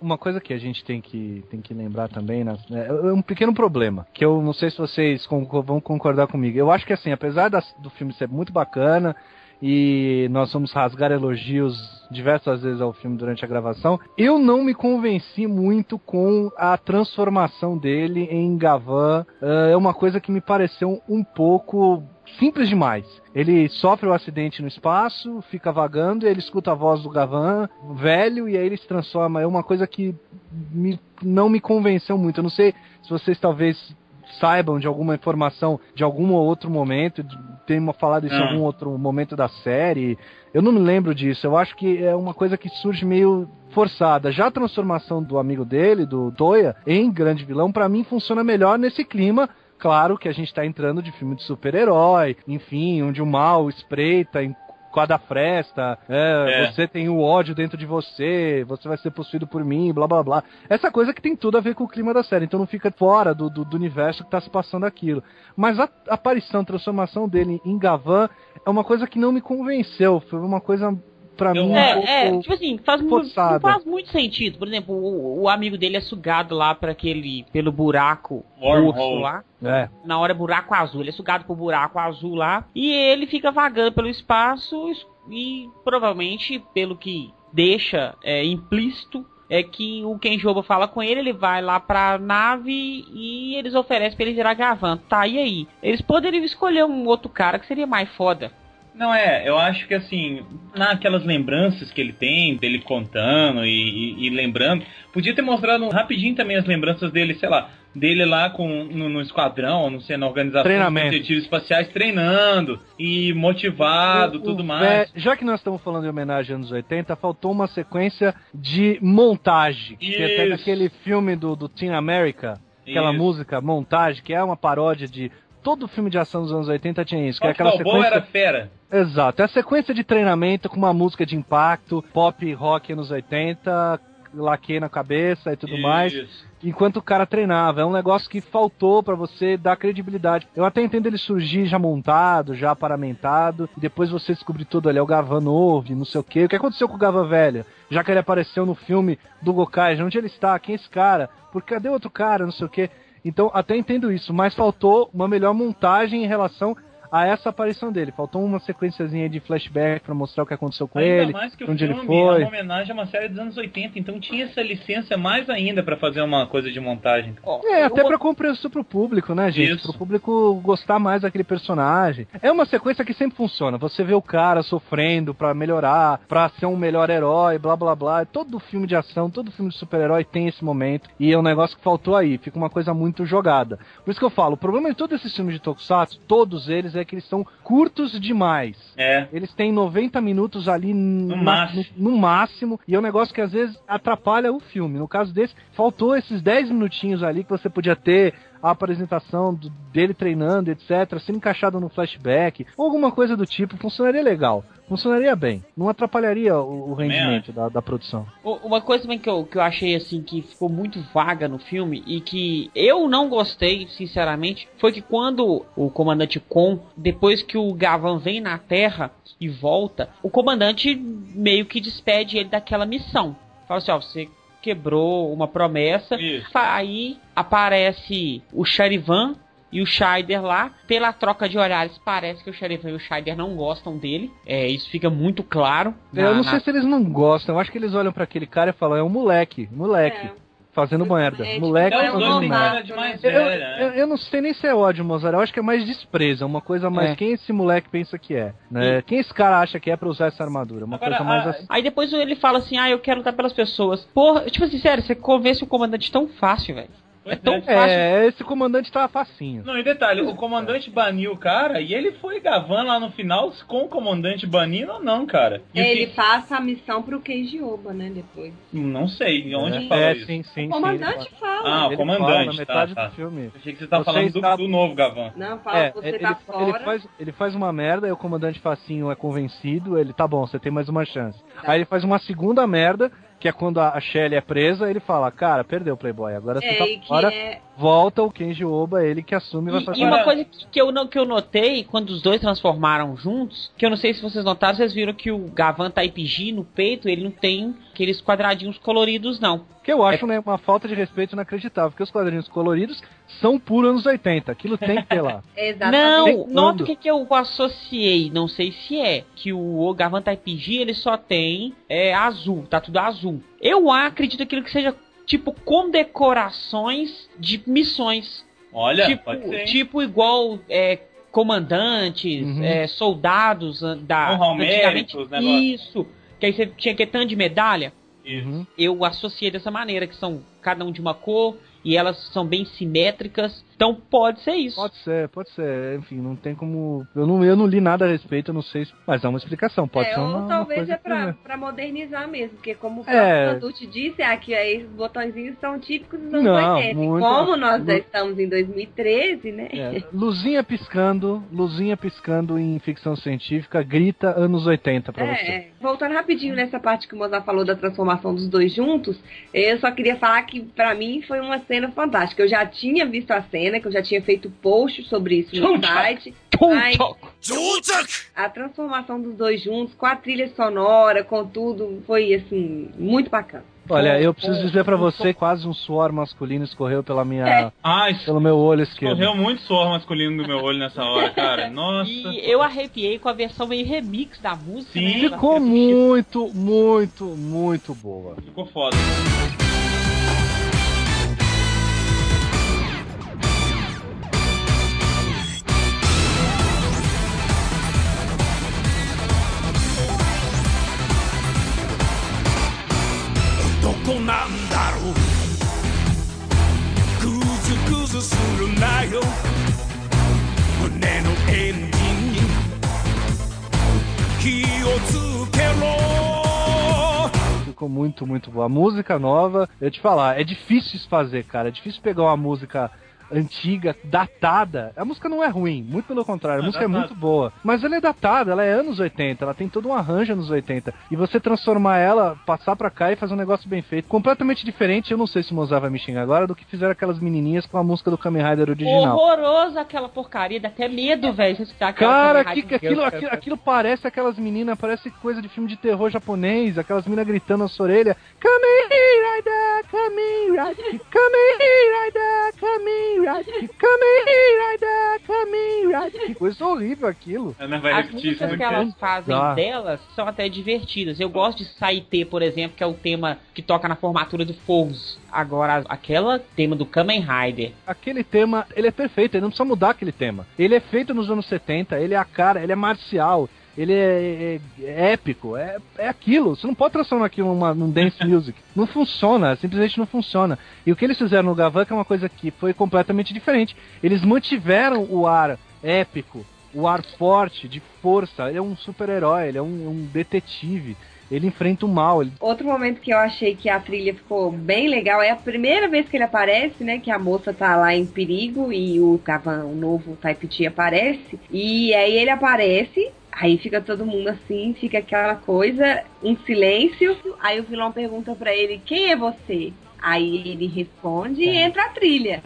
Uma coisa que a gente tem que, tem que lembrar também, né, é um pequeno problema, que eu não sei se vocês vão concordar comigo. Eu acho que assim, apesar das- do filme ser muito bacana e nós vamos rasgar elogios diversas vezes ao filme durante a gravação, eu não me convenci muito com a transformação dele em Gavan. Ah, É uma coisa que me pareceu um pouco simples demais. Ele sofre o acidente no espaço, fica vagando, e ele escuta a voz do Gavan, velho, e aí ele se transforma. É uma coisa que me- não me convenceu muito. Eu não sei se vocês talvez saibam de alguma informação de algum outro momento, tenham falado isso em Ah. algum outro momento da série. Eu não me lembro disso. Eu acho que é uma coisa que surge meio forçada. Já a transformação do amigo dele, do Toya, em grande vilão, pra mim funciona melhor nesse clima. Claro que a gente tá entrando de filme de super-herói, enfim, onde o mal espreita em quadra fresta, é, É. você tem o ódio dentro de você, você vai ser possuído por mim, blá blá blá. Essa coisa que tem tudo a ver com o clima da série, então não fica fora do, do, do universo que tá se passando aquilo. Mas a aparição, transformação dele em Gavan é uma coisa que não me convenceu, foi uma coisa pra mim um pouco... É, é, tipo assim, faz mu- não faz muito sentido. Por exemplo, o, o amigo dele é sugado lá para aquele pelo buraco lá. É. Na hora é buraco azul, ele é sugado pro buraco azul lá e ele fica vagando pelo espaço e provavelmente pelo que deixa é, implícito é que o Kenjoba fala com ele, ele vai lá pra nave e eles oferecem pra ele virar Gavan. Tá, e aí? Eles poderiam escolher um outro cara que seria mais foda. Não é, eu acho que assim, naquelas lembranças que ele tem, dele contando e, e- e lembrando, podia ter mostrado rapidinho também as lembranças dele, sei lá, dele lá com, no, no esquadrão, não sei, na organização Treinamento. dos detetives espaciais, treinando e motivado, O- tudo o mais. vé- já que nós estamos falando de homenagem aos anos 80, faltou uma sequência de montagem. Que é até Isso. naquele filme do, do Team America, aquela Isso. música Montagem, que é uma paródia de. Todo filme de ação dos anos 80 tinha isso, que é aquela sequência. era fera. Exato, é a sequência de treinamento com uma música de impacto, pop rock anos 80, laque na cabeça e tudo mais Isso. enquanto o cara treinava. É um negócio que faltou pra você dar credibilidade. Eu até entendo ele surgir já montado, já paramentado, e depois você descobrir tudo ali, é o Gavan novo, não sei o quê. O que aconteceu com o Gavan velho? Já que ele apareceu no filme do Gokai, onde ele está? Quem é esse cara? Por cadê outro cara? Não sei o quê. Então, até entendo isso, mas faltou uma melhor montagem em relação a essa aparição dele. Faltou uma sequenciazinha de flashback pra mostrar o que aconteceu com Ainda ele, mais que o onde filme ele foi. é uma homenagem a uma série dos anos 80, então tinha essa licença mais ainda pra fazer uma coisa de montagem. É, até pra compreensão pro público, né, gente? Isso. Pro público gostar mais daquele personagem. É uma sequência que sempre funciona. Você vê o cara sofrendo pra melhorar, pra ser um melhor herói, blá blá blá. Todo filme de ação, todo filme de super-herói tem esse momento. E é um negócio que faltou aí. Fica uma coisa muito jogada. Por isso que eu falo, o problema de todos esses filmes de Tokusatsu, todos eles, é que eles são curtos demais. É. Eles têm 90 minutos ali no, máximo. no, no máximo, e é um negócio que às vezes atrapalha o filme. No caso desse, faltou esses 10 minutinhos ali que você podia ter a apresentação do- dele treinando, etc., sendo encaixado no flashback, ou alguma coisa do tipo, funcionaria legal. Funcionaria bem. Não atrapalharia o, o rendimento da, da produção. Uma coisa também que eu, que eu achei assim que ficou muito vaga no filme e que eu não gostei, sinceramente, foi que quando o comandante Con, depois que o Gavan vem na Terra e volta, o comandante meio que despede ele daquela missão. Fala assim, ó, você quebrou uma promessa. Isso. Aí aparece o Charivan e o Scheider lá. Pela troca de olhares, parece que o Charivan e o Scheider não gostam dele. É, isso fica muito claro. eu na- não na- sei se eles não gostam, eu acho que eles olham pra aquele cara e falam, é um moleque, moleque. Fazendo merda. É, moleque É, fazendo merda. cara de mais Eu, eu, eu não sei nem se é ódio, Mozart. Eu acho que é mais desprezo. É uma coisa mais. É. Quem esse moleque pensa que é? Né? Quem esse cara acha que é pra usar essa armadura? Uma Agora, coisa mais a- assim. Aí depois ele fala assim, ah, eu quero lutar pelas pessoas. Porra, tipo assim, sério, você convence o comandante tão fácil, velho. É Pois tão é. fácil. É, esse comandante tava facinho. Não, e detalhe, o comandante baniu o cara e ele foi Gavan lá no final com o comandante banindo ou não, cara? E o Ele que- passa a missão pro Keiji Oba, né, depois. Não sei, onde é, falou é, isso? sim, sim. O comandante sim, fala. Ah, o ele comandante, fala na metade tá, tá. do filme. Achei que você tava Você falando do, está- do novo Gavan. Não, fala, É, você ele, tá ele fora. faz, ele faz uma merda, aí o comandante facinho é convencido, ele, tá bom, você tem mais uma chance. Aí ele faz uma segunda merda, que é quando a Shelly é presa, ele fala, cara, perdeu o Playboy, agora você É, tá e que fora, é... volta o Kenji Oba, ele que assume e vai E, fazer e uma coisa que, que eu, não, que eu notei quando os dois transformaram juntos, que eu não sei se vocês notaram, vocês viram que o Gavan Type G no peito, ele não tem aqueles quadradinhos coloridos, não. Que eu acho né, uma falta de respeito inacreditável, porque os quadrinhos coloridos são puro anos 80, aquilo tem que ter lá. Exatamente. Não, nota o que, que eu associei, não sei se é, que o Gavan Type G ele só tem é, azul, tá tudo azul. Eu acredito aquilo que seja tipo condecorações de missões. Olha, tipo, pode ser. hein? tipo igual é, comandantes, Uhum. é, soldados da. Honra. Isso. Que aí você tinha que ter tanto de medalha. Isso. Uhum. Eu associei dessa maneira, que são cada um de uma cor e elas são bem simétricas Então pode ser isso. Pode ser, pode ser. Enfim, não tem como. Eu não, eu não li nada a respeito, eu não sei. Mas é uma explicação. Pode é, ser uma. ou talvez uma é pra, que... pra modernizar mesmo, porque como o É. produto disse, aqui aí os botõezinhos são típicos dos anos Não, 80. E muito- como nós já estamos em 2013, né? É, luzinha piscando, luzinha piscando em ficção científica, grita anos 80 pra você. É, voltando rapidinho nessa parte que o Mozart falou da transformação dos dois juntos, eu só queria falar que pra mim foi uma cena fantástica. Eu já tinha visto a cena, que eu já tinha feito post sobre isso no site. Mas a transformação dos dois juntos, com a trilha sonora, com tudo, foi assim, muito bacana. Olha, eu preciso dizer pra você, quase um suor masculino escorreu pela minha, É. Ai, pelo meu olho esquerdo. correu muito suor masculino do meu olho nessa hora, cara. Nossa. E eu arrepiei com a versão meio remix da música. Sim. né? Ficou muito, muito, muito boa. Ficou foda. Ficou muito, muito boa. A música nova, eu te falar, é difícil fazer, cara. É difícil pegar uma música antiga, datada. A música não é ruim, muito pelo contrário, a É música é datada. muito boa. Mas ela é datada, ela é anos 80, ela tem todo um arranjo anos 80. E você transformar ela, passar pra cá e fazer um negócio bem feito, completamente diferente, eu não sei se o Mozart vai me xingar agora, do que fizeram aquelas menininhas com a música do Kamen Rider original. Horrorosa aquela porcaria, dá até medo, velho, de escutar aquela Cara, que, que aquilo, aquilo, aquilo parece aquelas meninas, parece coisa de filme de terror japonês, aquelas meninas gritando na sua orelha. Kamen Rider, Kamen Rider, Kamen Rider, Kamen Rider, Kamen Rider, Kamen Rider. Que coisa horrível aquilo. Ela vai As repetir isso músicas que muito elas fazem Tá. delas são até divertidas. Eu gosto de Saite, por exemplo, que é o tema que toca na formatura do Foles. Agora, aquela tema do Kamen Rider. Aquele tema, ele é perfeito, ele não precisa mudar aquele tema. Ele é feito nos anos 70, ele é a cara, ele é marcial, ele é, é- é épico, é, é aquilo. Você não pode transformar aquilo numa, num dance music. Não funciona, simplesmente não funciona. E o que eles fizeram no Gavank é uma coisa que foi completamente diferente. Eles mantiveram o ar épico, o ar forte, de força. Ele é um super-herói, ele é um, um detetive. Ele enfrenta o mal. Ele... Outro momento que eu achei que a trilha ficou bem legal é a primeira vez que ele aparece, né? Que a moça tá lá em perigo e o Kavan, o novo Type T aparece. E aí ele aparece, aí fica todo mundo assim, fica aquela coisa, um silêncio. Aí o vilão pergunta pra ele: Quem é você? Aí ele responde e entra a trilha.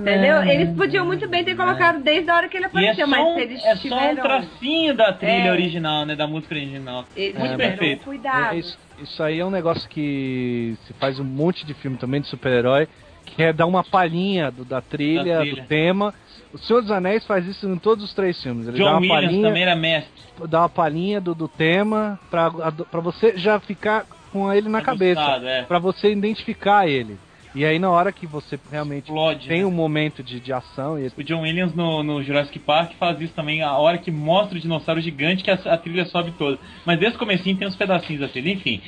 Entendeu? Eles podiam muito bem ter colocado desde a hora que ele é apareceu, mas um, se eles é só um tiveram. tracinho da trilha É. original, né? Da música original. Eles Muito tiveram perfeito. cuidado. É, isso, isso aí é um negócio que se faz um monte de filme também de super-herói, que é dar uma palhinha do- da, trilha, Da trilha. do tema. O Senhor dos Anéis faz isso em todos os três filmes. Ele dá John uma Williams palhinha, também era mestre. dá uma palhinha do, do tema pra, pra você já ficar com ele na cabeça. Aguçado, é. Pra você identificar ele. E aí na hora que você realmente Explode, tem né? um momento de, de ação e O John Williams no, no Jurassic Park faz isso também, a hora que mostra o dinossauro gigante que a, a trilha sobe toda. Mas desde o comecinho tem uns pedacinhos da trilha, enfim.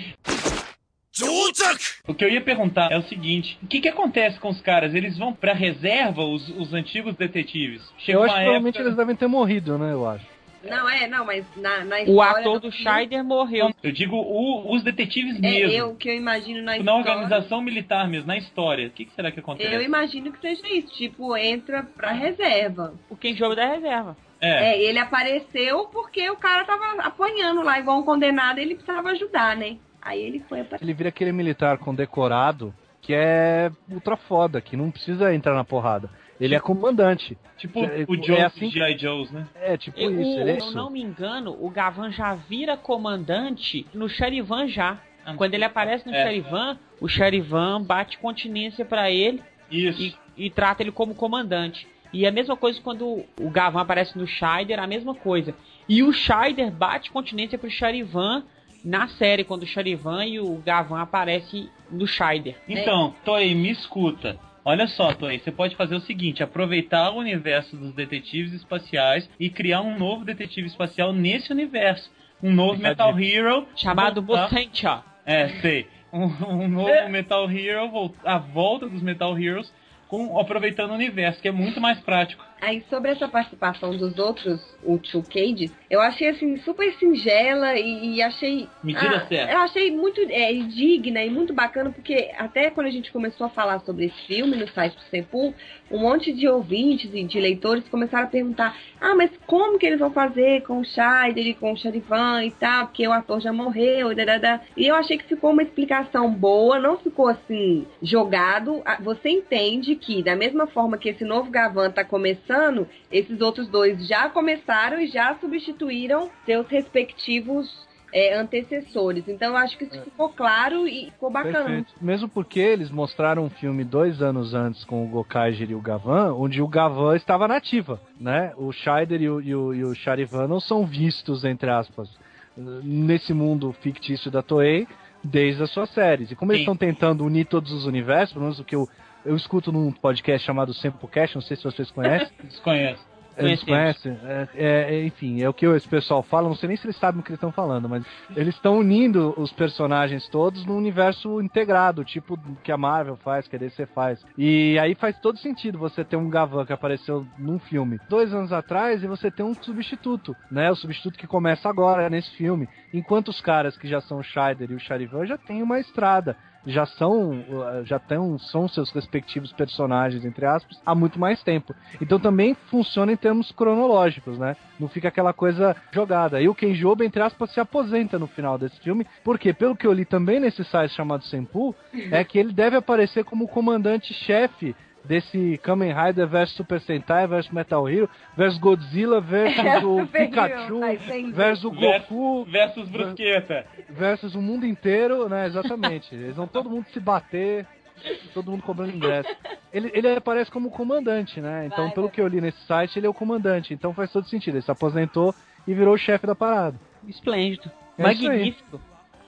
O que eu ia perguntar é o seguinte: o que, que acontece com os caras? Eles vão pra reserva, os, os antigos detetives? Chega eu acho que provavelmente época- eles devem ter morrido, né, eu acho. Não, é, não, mas na, na O história ator do filme, Scheider morreu. Eu digo o- os detetives É, mesmo. eu, o que eu imagino na na história. organização militar mesmo, na história. O que, que será que acontece? Eu imagino que seja isso, tipo, entra pra reserva. O Ken jogo da reserva. É. É, ele apareceu porque o cara tava apanhando lá, igual um condenado, ele precisava ajudar, né? Aí ele foi aparecer. Ele vira aquele militar condecorado que é ultra foda, que não precisa entrar na porrada. Ele é comandante. Tipo É, o é Jones assim de G.I. Joes, né? É, tipo Eu, isso, ele é se eu não me engano, o Gavan já vira comandante no Charivan já. Ah, Quando ele aparece no é. Charivan, o Charivan bate continência pra ele Isso. e, e trata ele como comandante. E é a mesma coisa quando o Gavan aparece no Scheider, a mesma coisa. E o Scheider bate continência pro Charivan na série, quando o Charivan e o Gavan aparecem no Scheider. Então, Toei, me escuta. Olha só, Toei, você pode fazer o seguinte: aproveitar o universo dos detetives espaciais e criar um novo detetive espacial nesse universo. Um novo Metal. Hero. Chamado Bocentia. É, sei. Um, um novo Metal Hero, a volta dos Metal Heroes, com aproveitando o universo, que é muito mais prático. Aí, sobre essa participação dos outros, o Two Cages, eu achei, assim, super singela e, e achei... Medida ah, certa. Eu achei muito é, digna e muito bacana, porque até quando a gente começou a falar sobre esse filme no site do Sepul, um monte de ouvintes e de leitores começaram a perguntar ah, mas como que eles vão fazer com o Scheider e com o Charivan e tal, porque o ator já morreu, dadada. e eu achei que ficou uma explicação boa, não ficou assim, jogado. Ah, Você entende que, da mesma forma que esse novo Gavan tá começando, esses outros dois já começaram e já substituíram seus respectivos é, antecessores. Então eu acho que isso ficou claro e ficou bacana. Perfeito. Mesmo porque eles mostraram um filme dois anos antes com o Gokaiger e o Gavan, onde o Gavan estava nativa, né? O Scheider e o, e o, e o Charivan não são vistos, entre aspas, nesse mundo fictício da Toei desde as suas séries. E como eles Sim. estão tentando unir todos os universos, pelo menos o que eu, eu escuto num podcast chamado Semplecast, não sei se vocês conhecem, Desconheço. eles conhecem? É, é, enfim, é o que esse pessoal fala, não sei nem se eles sabem o que eles estão falando, mas eles estão unindo os personagens todos num universo integrado, tipo que a Marvel faz, que a DC faz. E aí faz todo sentido você ter um Gavan que apareceu num filme dois anos atrás e você ter um substituto, né? O substituto que começa agora nesse filme. Enquanto os caras que já são o Scheider e o Charivan já têm uma estrada já são já tão, são seus respectivos personagens entre aspas há muito mais tempo. Então também funciona em termos cronológicos né? Não fica aquela coisa jogada. E o Kenji Oba entre aspas se aposenta no final desse filme porque pelo que eu li também nesse site chamado Senpu é que ele deve aparecer como comandante chefe desse Kamen Rider versus Super Sentai versus Metal Hero versus Godzilla versus o Super Pikachu Hero, tá, versus o Goku Versus Brusqueta. versus o mundo inteiro, né? Exatamente. Eles vão todo mundo se bater, todo mundo cobrando ingresso. Ele, ele aparece como comandante, né? Então, Vai, pelo vai. que eu li nesse site, ele é o comandante. Então faz todo sentido. Ele se aposentou e virou o chefe da parada. Esplêndido. É isso aí.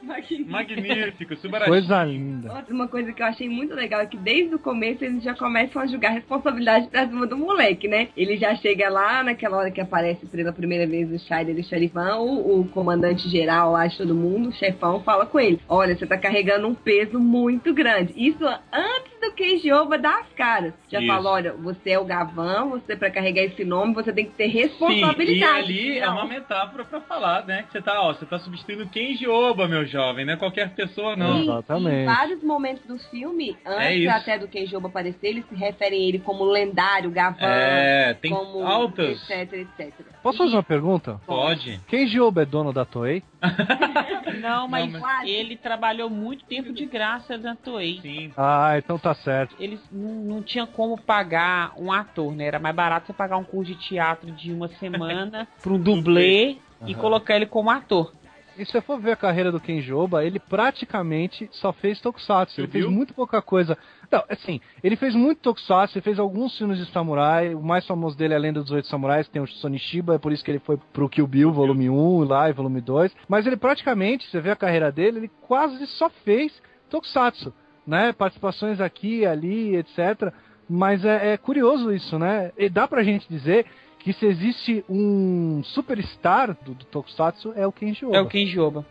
Magnífico. Magnífico. Coisa linda. Outra uma coisa que eu achei muito legal é que desde o começo eles já começam a jogar a responsabilidade pra cima do moleque, né? Ele já chega lá naquela hora que aparece pela primeira vez o Scheider e o Xerifão, o, o comandante geral lá de todo mundo, o chefão, fala com ele: Olha, você tá carregando um peso muito grande. Isso antes do Keijioba dar as caras. Já Isso. falou: olha, você é o Gavão, você pra carregar esse nome, você tem que ter Sim, e responsabilidade. ali é Não. uma metáfora pra falar, né? Que você tá, ó, você tá substituindo Kenji Oba, meu jovem, não é qualquer pessoa, não. Sim, Exatamente. Em vários momentos do filme, É antes isso. até do Kenjoba aparecer, eles se referem a ele como lendário, Gavan, É, tem como altas. etc, etc. Posso fazer uma pergunta? Pode. Quem Oba é dono da Toei? Não, mas mas- ele trabalhou muito tempo de graça na Toei. Sim. Ah, então tá certo. Eles não, não tinham como pagar um ator, né? Era mais barato você pagar um curso de teatro de uma semana pra um dublê e Aham. colocar ele como ator. E se você for ver a carreira do Kenji Oba, ele praticamente só fez Tokusatsu. Ele fez muito pouca coisa. Não, assim, ele fez muito Tokusatsu, ele fez alguns filmes de samurai. O mais famoso dele é a Lenda dos Oito Samurais, que tem o Sonishiba, é por isso que ele foi pro Kill Bill, volume 1 lá e volume 2. Mas ele praticamente, você vê a carreira dele, ele quase só fez Tokusatsu, né? Participações aqui, ali, etc. Mas é, é curioso isso, né? E dá pra gente dizer que se existe um superstar do, do Tokusatsu, é o Kenji Oba. É o Kenji Oba.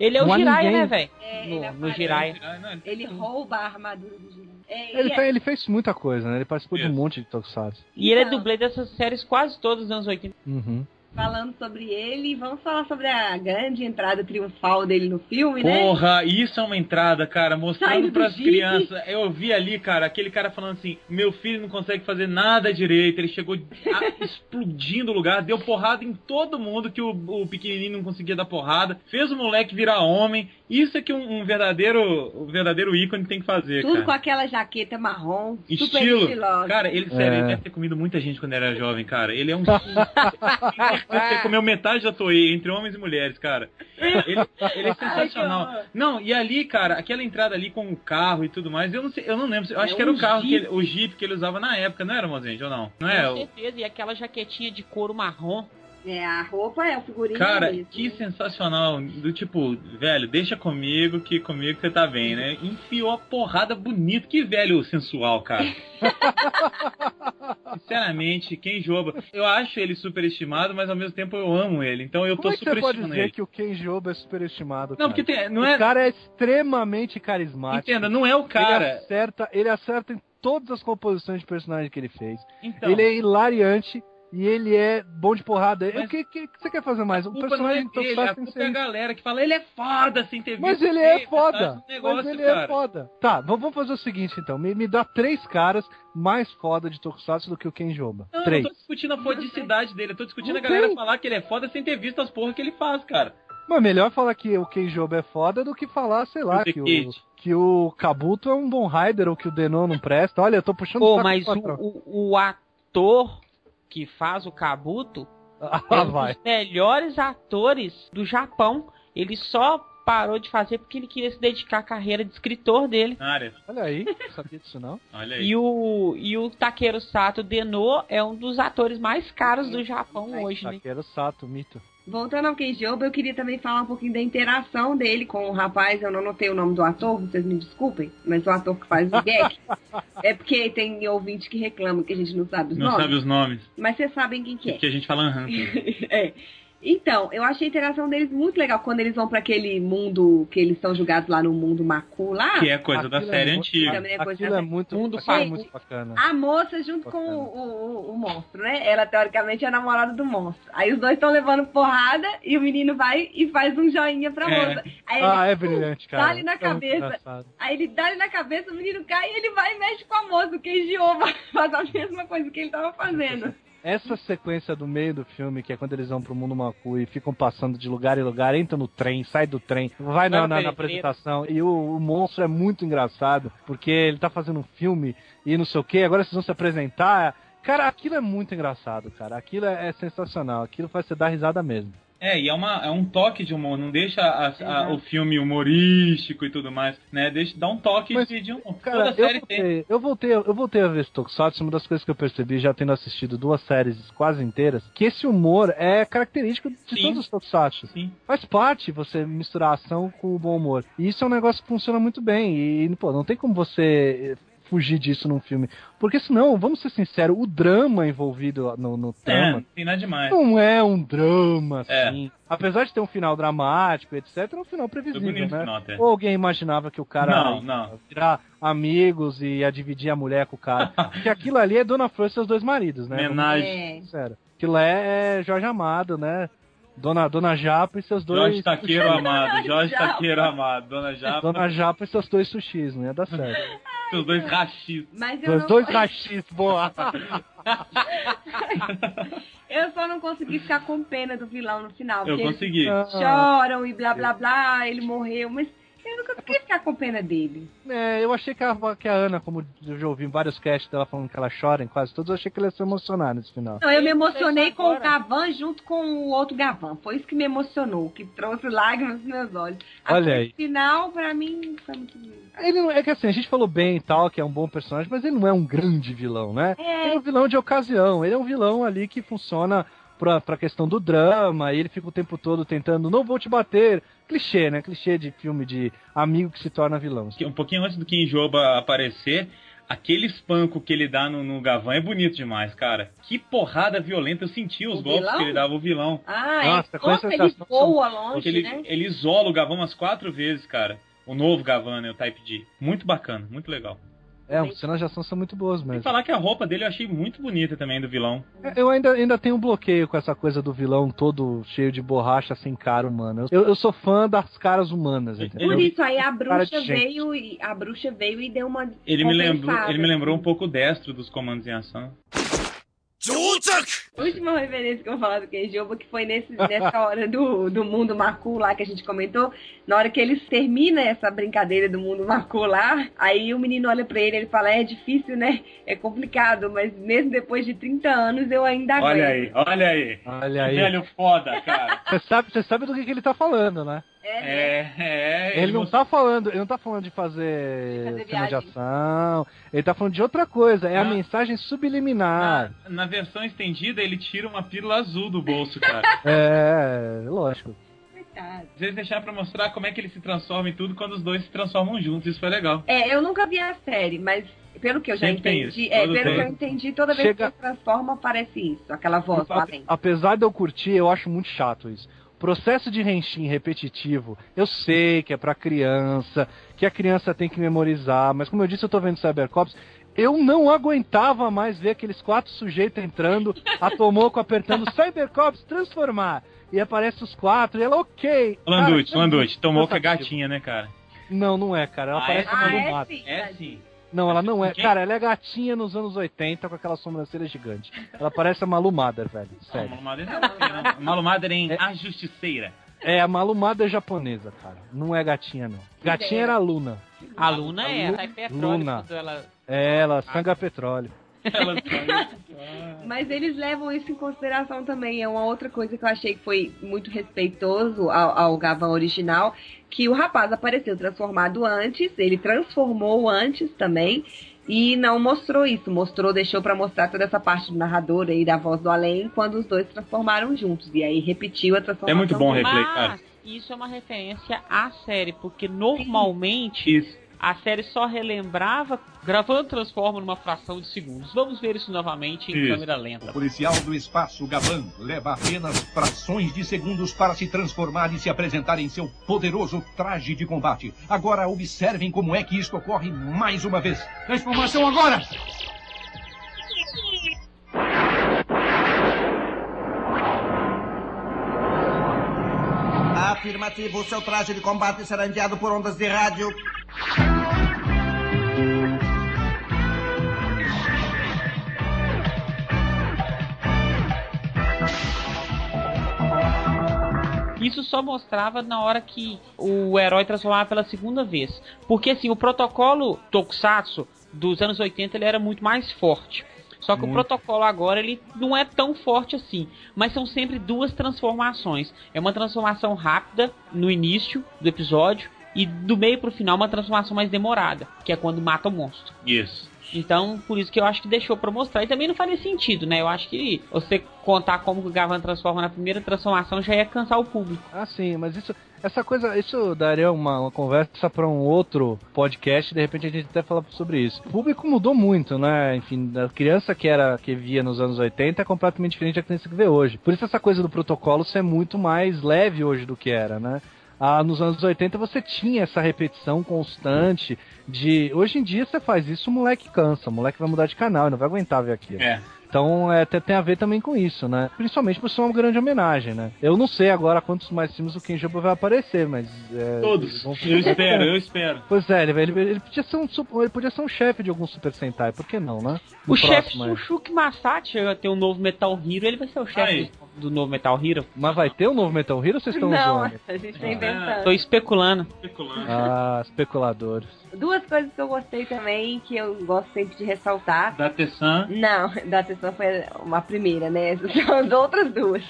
Ele é o Não Jiraiya, ninguém- né, velho? É, No- ele no Jiraiya. Ele rouba a armadura do Jiraiya. É, Ele, e é- fe- ele fez muita coisa, né? Ele participou de um monte de Tokusatsu. E ele é Então. dublê dessas séries quase todas dos anos 80. Uhum. Falando sobre ele, vamos falar sobre a grande entrada triunfal dele no filme, né? Porra, isso é uma entrada, cara, mostrando pras Jeep. crianças. Eu vi ali, cara, aquele cara falando assim: meu filho não consegue fazer nada direito. Ele chegou a- explodindo o lugar, deu porrada em todo mundo que o, o pequenininho não conseguia dar porrada, fez o moleque virar homem. Isso é que um, um verdadeiro, um verdadeiro ícone tem que fazer, Tudo cara. com aquela jaqueta marrom, super Estilo. estilosa. Cara, ele, sério, É. ele deve ter comido muita gente quando era jovem, cara. Ele é um. Você comeu metade da Toei, entre homens e mulheres, cara. Ele, ele é sensacional. Não, e ali, cara, aquela entrada ali com o carro e tudo mais, eu não sei, eu não lembro. Eu acho É que era um o carro, que Jeep. ele- o Jeep que ele usava na época, não era, Mozente, ou não? Não é? Com O- certeza. E aquela jaquetinha de couro marrom. É, a roupa é o figurino Cara, mesmo. que sensacional. Do tipo, velho, deixa comigo que comigo você tá bem, né? Enfiou a porrada bonito. Que velho sensual, cara. Sinceramente, quem joga. Eu acho ele superestimado, mas ao mesmo tempo eu amo ele. Então eu tô Como é que você pode superestimando dizer ele. que o Kenji Oba é superestimado, Não, cara? porque tem, não o é. cara é extremamente carismático. Entenda, não é o cara. Ele acerta, ele acerta em todas as composições de personagem que ele fez. Então. Ele é hilariante e ele é bom de porrada. Mas- O que, que, que você quer fazer mais? O personagem não é dele, Tokusatsu a tem que culpa é a ser... galera que fala, ele é foda sem ter visto. Mas ele é foda. um negócio, Mas ele cara. é foda. Tá, vamos fazer o seguinte então. Me, me dá três caras mais foda de Tokusatsu do que o Kenjoba. Não, eu três. não tô discutindo a fodicidade dele, eu tô discutindo Não a galera tem. falar que ele é foda sem ter visto as porra que ele faz, cara. Mas melhor falar que o Kenjoba é foda do que falar, sei lá, O que o, que o Kabuto é um bom rider ou que o Denon não presta. Olha, eu tô puxando Pô, saco do mas o, o, o ator que faz o Kabuto é Ah, um vai. dos melhores atores do Japão. Ele só parou de fazer porque ele queria se dedicar à carreira de escritor dele. Área, Olha aí, não sabia disso não. olha aí. E o, e o Takeru Sato Deno é um dos atores mais caros do Japão hoje, né? Takeru Sato, mito. Voltando ao Kenjoba, eu queria também falar um pouquinho da interação dele com o rapaz. Eu não notei o nome do ator, vocês me desculpem, mas o ator que faz o gag. é porque tem ouvinte que reclama que a gente não sabe os Não nomes. sabe os nomes. Mas vocês sabem quem que é. Porque a gente fala aham. é. Então, eu achei a interação deles muito legal quando eles vão pra aquele mundo que eles são julgados lá no mundo Macu lá. Que é coisa da Aquilo série muito- antiga. Também é coisa da- é muito, Mundo é Facu. muito bacana. A moça junto com o, o, o- monstro, né? Ela, teoricamente, é a namorada do monstro. Aí os dois estão levando porrada e o menino vai e faz um joinha pra É. moça. Aí ele, Ah, é brilhante, cara. Dá-lhe na É cabeça. Aí ele dá-lhe na cabeça, o menino cai e ele vai e mexe com a moça, o Keijioba faz a mesma coisa que ele tava fazendo. Essa sequência do meio do filme, que é quando eles vão pro mundo Macu e ficam passando de lugar em lugar, entra no trem, sai do trem, vai na, na- na apresentação. E o, o monstro é muito engraçado, porque ele tá fazendo um filme e não sei o que, agora vocês vão se apresentar. Cara, aquilo é muito engraçado, cara. Aquilo é, é sensacional. Aquilo faz você dar risada mesmo. É, e é, uma, é um toque de humor, não deixa a- a- o filme humorístico e tudo mais, né? Deixa, dá um toque Mas, de, de humor. Cara, Toda eu série tem. voltei, eu voltei, eu voltei a ver esse Tokusatsu, uma das coisas que eu percebi, já tendo assistido duas séries quase inteiras, que esse humor é característico de Sim. todos os Tokusatsu. Sim. Faz parte você misturar ação com o bom humor. E isso é um negócio que funciona muito bem. E, pô, não tem como você fugir disso num filme. Porque senão, vamos ser sinceros, o drama envolvido no, no É, trama não tem nada demais. não é um drama, É. assim. Apesar de ter um final dramático, etc., é um final previsível, né? final. Ou alguém imaginava que o cara Não, ia não. virar amigos e ia dividir a mulher com o cara. Porque aquilo ali é Dona Flor e seus dois maridos, né? Homenagem. É. sinceros. Aquilo é, é Jorge Amado, né? Dona, Dona Japa e seus dois. Jorge Taqueiro amado, Jorge Japa. Taqueiro amado, Dona Japa, Dona Japa e seus dois sushis, não ia dar certo. seus dois rachis. Mas eu não, dois rachis, boa. eu só não consegui ficar com pena do vilão no final. Eu consegui. Ah, choram e blá blá blá, ele morreu, mas eu nunca consegui ficar com pena dele. É, eu achei que a, que a Ana, como eu já ouvi em vários casts dela falando que ela chora em quase todos, eu achei que ela ia se emocionar nesse final. Não, eu me emocionei com o. Gavan junto com o outro Gavan. Foi isso que me emocionou, que trouxe lágrimas nos meus olhos. Olha Até aí. final, pra mim, foi muito lindo. Ele não, é que assim, a gente falou bem e tal, que é um bom personagem, mas ele não é um grande vilão, né? Ele é É, um vilão de ocasião, ele é um vilão ali que funciona pra, pra questão do drama, e ele fica o tempo todo tentando, não vou te bater. Clichê, né? Clichê de filme de amigo que se torna vilão. Um pouquinho antes do Kinjoba aparecer, aquele espanco que ele dá no, no Gavan é bonito demais, cara. Que porrada violenta, eu senti os O golpes vilão? que ele dava o vilão. ah, Nossa, é, com nossa, ele voa longe, Porque ele, né? ele isola o Gavan umas quatro vezes, cara. O novo Gavan, né, o Type D. Muito bacana, muito legal. É, as cenas de ação são muito boas Tem mesmo. que falar que a roupa dele eu achei muito bonita também, do vilão. Eu ainda, ainda tenho um bloqueio com essa coisa do vilão todo cheio de borracha sem cara humana. Eu, eu sou fã das caras humanas, entendeu? Por isso aí a bruxa veio e a bruxa veio e deu uma Ele me lembrou, ele me lembrou um pouco o destro dos comandos em ação. 上着 Última referência que eu vou falar do Kenjoba, que foi nesse, nessa hora do, do mundo Macu lá que a gente comentou. Na hora que eles terminam essa brincadeira do mundo Macu lá, aí o menino olha pra ele e ele fala: É difícil, né? É complicado, mas mesmo depois de 30 anos eu ainda aguento. Olha aí, olha aí. Olha aí. Velho foda, cara. Você sabe, você sabe do que, que ele tá falando, né? É, né? É, é. Ele não tá falando, ele não tá falando de fazer, Fazer cena de ação. Ele tá falando de outra coisa, é a mensagem subliminar. Na, na versão estendida, ele tira uma pílula azul do bolso, cara. É, lógico. Coitado. Eles deixaram pra mostrar como é que ele se transforma em tudo quando os dois se transformam juntos. Isso foi legal. É, eu nunca vi a série, mas pelo que eu já Sempre entendi, isso, é, pelo que eu entendi, toda vez Chega- que ele transforma, aparece isso, aquela voz A- valente. apesar de eu curtir, eu acho muito chato isso. Processo de Henshin repetitivo, eu sei que é pra criança, que a criança tem que memorizar, mas como eu disse, eu tô vendo Cybercops, eu não aguentava mais ver aqueles quatro sujeitos entrando, a Tomoko apertando Cybercops transformar. E aparece os quatro, e ela, ok. Landucci, Cara, Landucci, Tomoko é gatinha, né, cara? Não, não é, cara. Ela Ah, parece é? uma Ah, é malumada. sim. É sim. Não, ela não é. Quem? Cara, ela é gatinha nos anos 80 com aquela sobrancelha gigante. Ela parece a Malumada, velho. Não, Sério. Não, não. Malumada era em A Justiceira. É, a Malumada é japonesa, cara. Não é gatinha, não. Gatinha era a Luna. A Luna é, ela é petróleo Luna. quando ela... É, ela sangra petróleo. Ela Mas eles levam isso em consideração também. É uma outra coisa que eu achei que foi muito respeitoso ao, ao Gavan original, que o rapaz apareceu transformado antes, ele transformou antes também. E não mostrou isso, mostrou, deixou pra mostrar toda essa parte do narrador aí da voz do além quando os dois transformaram juntos. E aí repetiu a transformação. É muito bom replay, cara. Mas isso é uma referência à série, porque normalmente Isso. A série só relembrava gravando transforma numa fração de segundos. Vamos ver isso novamente em Isso. câmera lenta. O policial do espaço Gavan leva apenas frações de segundos para se transformar e se apresentar em seu poderoso traje de combate. Agora observem como é que isto ocorre mais uma vez. Transformação agora! Afirmativo, seu traje de combate será enviado por ondas de rádio. Isso só mostrava na hora que o herói transformava pela segunda vez. Porque assim, o protocolo Tokusatsu dos anos 80 ele era muito mais forte. Só que o Muito. protocolo agora ele não é tão forte assim, mas são sempre duas transformações. É uma transformação rápida no início do episódio e do meio pro final uma transformação mais demorada, que é quando mata o monstro. Isso. Então, por isso que eu acho que deixou pra mostrar. E também não faria sentido, né? Eu acho que você contar como o Gavan transforma na primeira transformação já ia cansar o público. Ah, sim, mas isso, essa coisa, isso daria uma, uma conversa para um outro podcast, de repente a gente até fala sobre isso. O público mudou muito, né? Enfim, da criança que era que via nos anos 80 é completamente diferente da criança que vê hoje. Por isso essa coisa do protocolo ser muito mais leve hoje do que era, né? Ah, nos anos 80 você tinha essa repetição constante de. Hoje em dia você faz isso, o moleque cansa, o moleque vai mudar de canal, ele não vai aguentar ver aquilo. É. Então é, até tem a ver também com isso, né? Principalmente por ser uma grande homenagem, né? Eu não sei agora quantos mais filmes o Kenjiba vai aparecer, mas. É, Todos. vão- Eu espero, eu espero. Pois é, ele, ele, ele podia ser um ele podia ser um chefe de algum Super Sentai, por que não, né? O No chefe próximo aí. Sushuki Masachi vai ter um novo Metal Hero, ele vai ser o chefe do, novo Metal Hero. Mas vai ter um novo Metal Hero ou vocês estão Não, zoando? a gente tá Ah. inventando. Tô especulando. Especulando. Ah, especuladores. Duas coisas que eu gostei também, que eu gosto sempre de ressaltar. Da Tessan. Não, da atenção foi uma primeira, né? São as outras duas.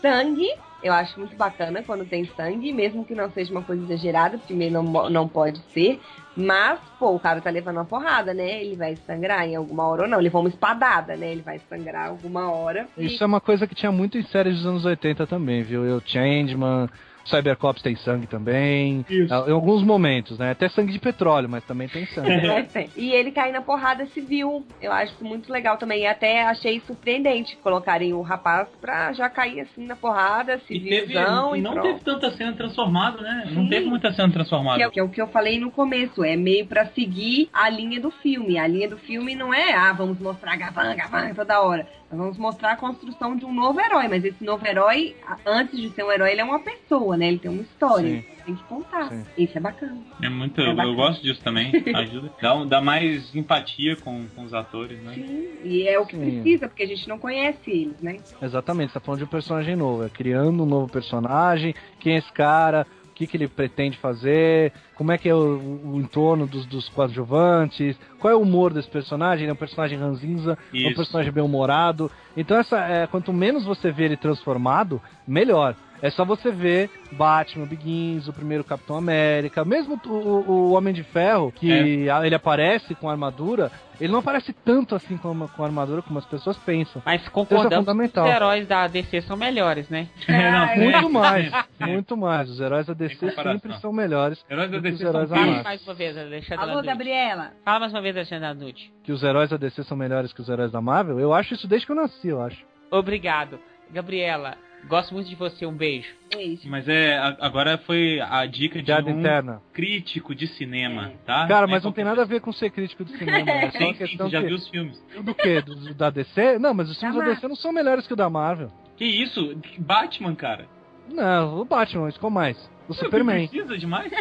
Sangue, eu acho muito bacana quando tem sangue, mesmo que não seja uma coisa exagerada, primeiro não, não pode ser. Mas, pô, o cara tá levando uma porrada, né? Ele vai sangrar em alguma hora ou não. Levou uma espadada, né? Ele vai sangrar alguma hora. Isso é uma coisa que tinha muito em séries dos anos 80 também, viu? Eu Changeman, Cybercops tem sangue também. Isso. Em alguns momentos, né? Até sangue de petróleo, mas também tem sangue. Vai ser. E ele cair na porrada civil. Eu acho muito legal também. E até achei surpreendente colocarem o rapaz pra já cair assim na porrada, E teve. civilzão e, não pronto. teve tanta cena transformada, né? Não Sim. teve muita cena transformada. Que é, que é o que eu falei no começo, é meio pra seguir a linha do filme. A linha do filme não é, ah, vamos mostrar Gavan, Gavan toda hora. Nós vamos mostrar a construção de um novo herói, mas esse novo herói, antes de ser um herói, ele é uma pessoa, né? Ele tem uma história. Sim. Tem que contar. Sim. Isso é bacana. É muito. É eu bacana. gosto disso também. Ajuda. Dá, um- dá mais empatia com, com os atores, né? Sim. E é o que Sim. precisa, porque a gente não conhece eles, né? Exatamente, você tá falando de um personagem novo, é criando um novo personagem, quem é esse cara, o que, que ele pretende fazer, como é que é o, o entorno dos, dos coadjuvantes, qual é o humor desse personagem, ele é um personagem ranzinza, é um Isso. personagem bem-humorado. Então essa é, quanto menos você vê ele transformado, melhor. É só você ver Batman, Begins, o primeiro Capitão América, mesmo o, o- Homem de Ferro, que a- ele aparece com armadura, ele não aparece tanto assim com, com a armadura como as pessoas pensam. Mas é concordamos que fundamental. os heróis da DC são melhores, né? É, não, sim, Muito sim, mais, sim. muito mais. Os heróis da DC sempre são melhores Heróis da que DC os heróis são da Fala mais uma vez, Alexandre Alô, Lanucci. Gabriela. Fala mais uma vez, Alexandre Lanucci. Que os heróis da DC são melhores que os heróis da Marvel. Eu acho isso desde que eu nasci, eu acho. Obrigado. Gabriela, Gosto muito de você, um beijo. Beijo. Mas é, agora foi a dica de Piada um interna. crítico de cinema, tá? Cara, É mas não tem nada a ver com ser crítico do cinema. É uma sim, questão você já que... viu os filmes. Do quê? Do, do- da DC? Não, mas os filmes da, Da DC não são melhores que o da Marvel. Que isso? Batman, cara. Não, o Batman, isso com mais. O Não, Superman. Precisa demais?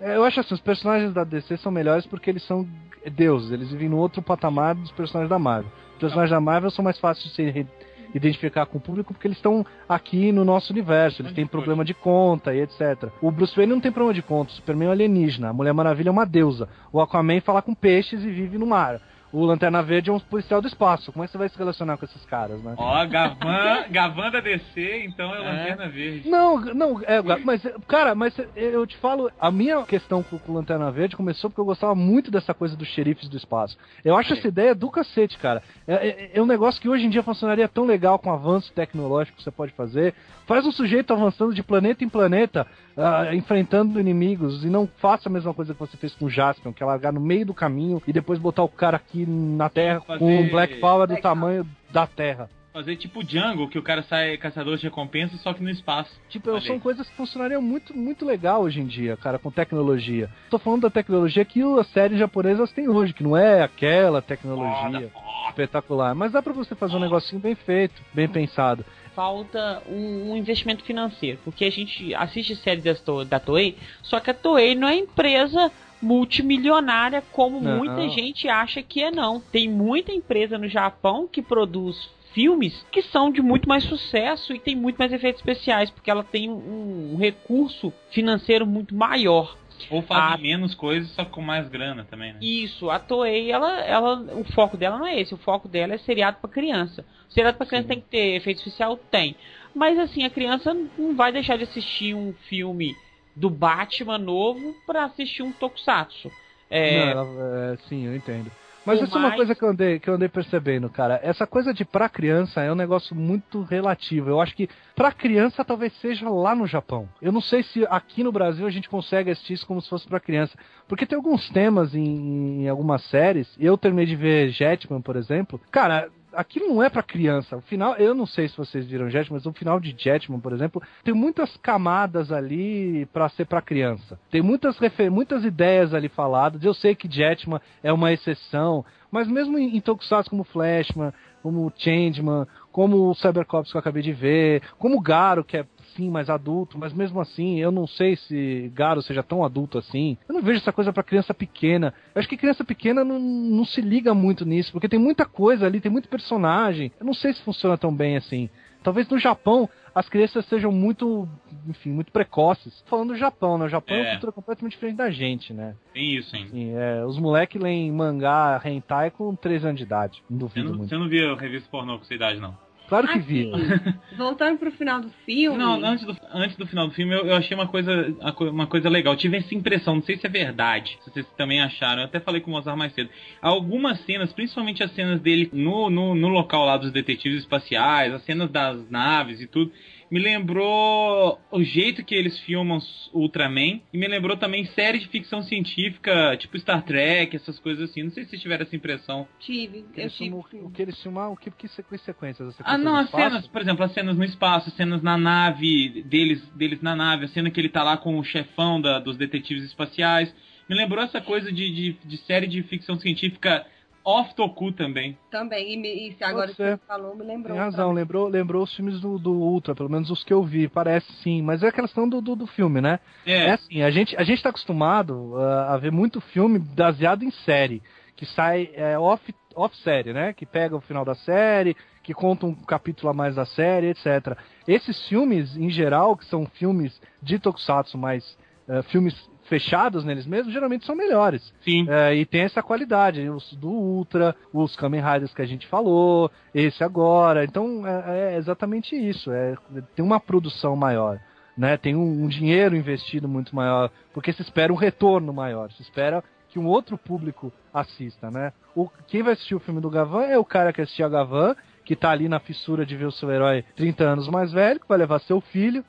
É, Eu acho assim, os personagens da DC são melhores porque eles são deuses, eles vivem no outro patamar dos personagens da Marvel. Os personagens da Marvel são mais fáceis de se re- identificar com o público porque eles estão aqui no nosso universo, eles têm problema de conta e etc. O Bruce Wayne não tem problema de conta, o Superman é um alienígena, a Mulher Maravilha é uma deusa, o Aquaman fala com peixes e vive no mar. O Lanterna Verde é um policial do espaço. Como é que você vai se relacionar com esses caras, né? Ó, Gavan, Gavan da DC, então é Lanterna Verde. Não, não, é, mas, cara, mas eu te falo, a minha questão com o Lanterna Verde começou porque eu gostava muito dessa coisa dos xerifes do espaço. Eu acho essa ideia do cacete, cara. É, é- é um negócio que hoje em dia funcionaria tão legal com o avanço tecnológico que você pode fazer. Faz um sujeito avançando de planeta em planeta, ah, enfrentando inimigos, e não faça a mesma coisa que você fez com o Jaspion, que é largar no meio do caminho e depois botar o cara aqui na Terra Fazer- com um Black Power do tamanho da Terra. Fazer tipo Django, que o cara sai caçador de recompensa, só que no espaço. Tipo, Olha são coisas que funcionariam muito, muito legal hoje em dia, cara, com tecnologia. Tô falando da tecnologia que as séries japonesas têm hoje, que não é aquela tecnologia espetacular. Mas dá pra você fazer um negocinho bem feito, bem pensado. Falta um, um investimento financeiro, porque a gente assiste séries da Toei, só que a Toei não é empresa multimilionária como Não. muita gente acha que é não. Tem muita empresa no Japão que produz filmes que são de muito mais sucesso e tem muito mais efeitos especiais, porque ela tem um, recurso financeiro muito maior. Ou fazer Ah. menos coisas, só com mais grana também, né? Isso, a Toei, ela, ela, o foco dela não é esse, o foco dela é seriado pra criança. Seriado pra criança tem que ter efeito especial? Tem. Mas assim, a criança não vai deixar de assistir um filme do Batman novo pra assistir um Tokusatsu. É, Não, é, sim, eu entendo. Mas isso é uma mais- coisa que eu, andei, que eu andei percebendo, cara. Essa coisa de pra criança é um negócio muito relativo. Eu acho que pra criança talvez seja lá no Japão. Eu não sei se aqui no Brasil a gente consegue assistir isso como se fosse pra criança. Porque tem alguns temas em, em algumas séries. Eu terminei de ver Jetman, por exemplo. Cara, aquilo não é pra criança. O final, eu não sei se vocês viram Jetman, mas o final de Jetman, por exemplo, tem muitas camadas ali pra ser pra criança. Tem muitas refer muitas ideias ali faladas. Eu sei que Jetman é uma exceção, mas mesmo em, em Tokusatsu como Flashman, como Changeman, como o Cybercops que eu acabei de ver, como Garo, que é sim mais adulto, mas mesmo assim, eu não sei se Garo seja tão adulto assim. Eu não vejo essa coisa pra criança pequena. Eu acho que criança pequena não, não se liga muito nisso, porque tem muita coisa ali, tem muito personagem. Eu não sei se funciona tão bem assim. Talvez no Japão as crianças sejam muito, enfim, muito precoces. Falando do Japão, né? O Japão é, É. uma cultura completamente diferente da gente, né? Tem isso, hein? Assim, é, os moleques leem mangá hentai com 3 anos de idade. Não Você duvido não, muito. você não via revista pornô com essa idade, não? Claro que vi. Assim, voltando pro final do filme. Não, antes do, antes do final do filme eu, eu achei uma coisa, uma coisa legal. Eu tive essa impressão, não sei se é verdade, se vocês também acharam. Eu até falei com o Mozart mais cedo. Algumas cenas, principalmente as cenas dele no, no, no local lá dos detetives espaciais, as cenas das naves e tudo, me lembrou o jeito que eles filmam Ultraman e me lembrou também série de ficção científica, tipo Star Trek, essas coisas assim. Não sei se vocês tiveram essa impressão. Tive, eu Eles tive. filmam- o que eles filmaram, o que, que sequ- sequências? As Ah, não, as espaço? cenas, por exemplo, as cenas no espaço, as cenas na nave, deles, deles na nave, a cena que ele tá lá com o chefão da- dos detetives espaciais. Me lembrou essa coisa de, de, de série de ficção científica off-toku também. Também, e, me- e se agora que você falou, me lembrou. Tem razão, lembrou, lembrou os filmes do, do Ultra, pelo menos os que eu vi, parece sim, mas é a questão do, do, do filme, né? É. assim, a gente, a gente tá acostumado ah, a ver muito filme baseado em série, que sai é, off, off série, né? Que pega o final da série, que conta um capítulo a mais da série, etc. Esses filmes, em geral, que são filmes de Tokusatsu, mas eh, filmes fechados neles mesmos, geralmente são melhores. Sim. É, e tem essa qualidade, os do Ultra, os Kamen Riders que a gente falou, esse agora. Então é, é exatamente isso. É, tem uma produção maior. Né? Tem um, um dinheiro investido muito maior, porque se espera um retorno maior, se espera que um outro público assista, né? O, quem vai assistir o filme do Gavan é o cara que assistia Gavan, que tá ali na fissura de ver o seu herói 30 anos mais velho, que vai levar seu filho,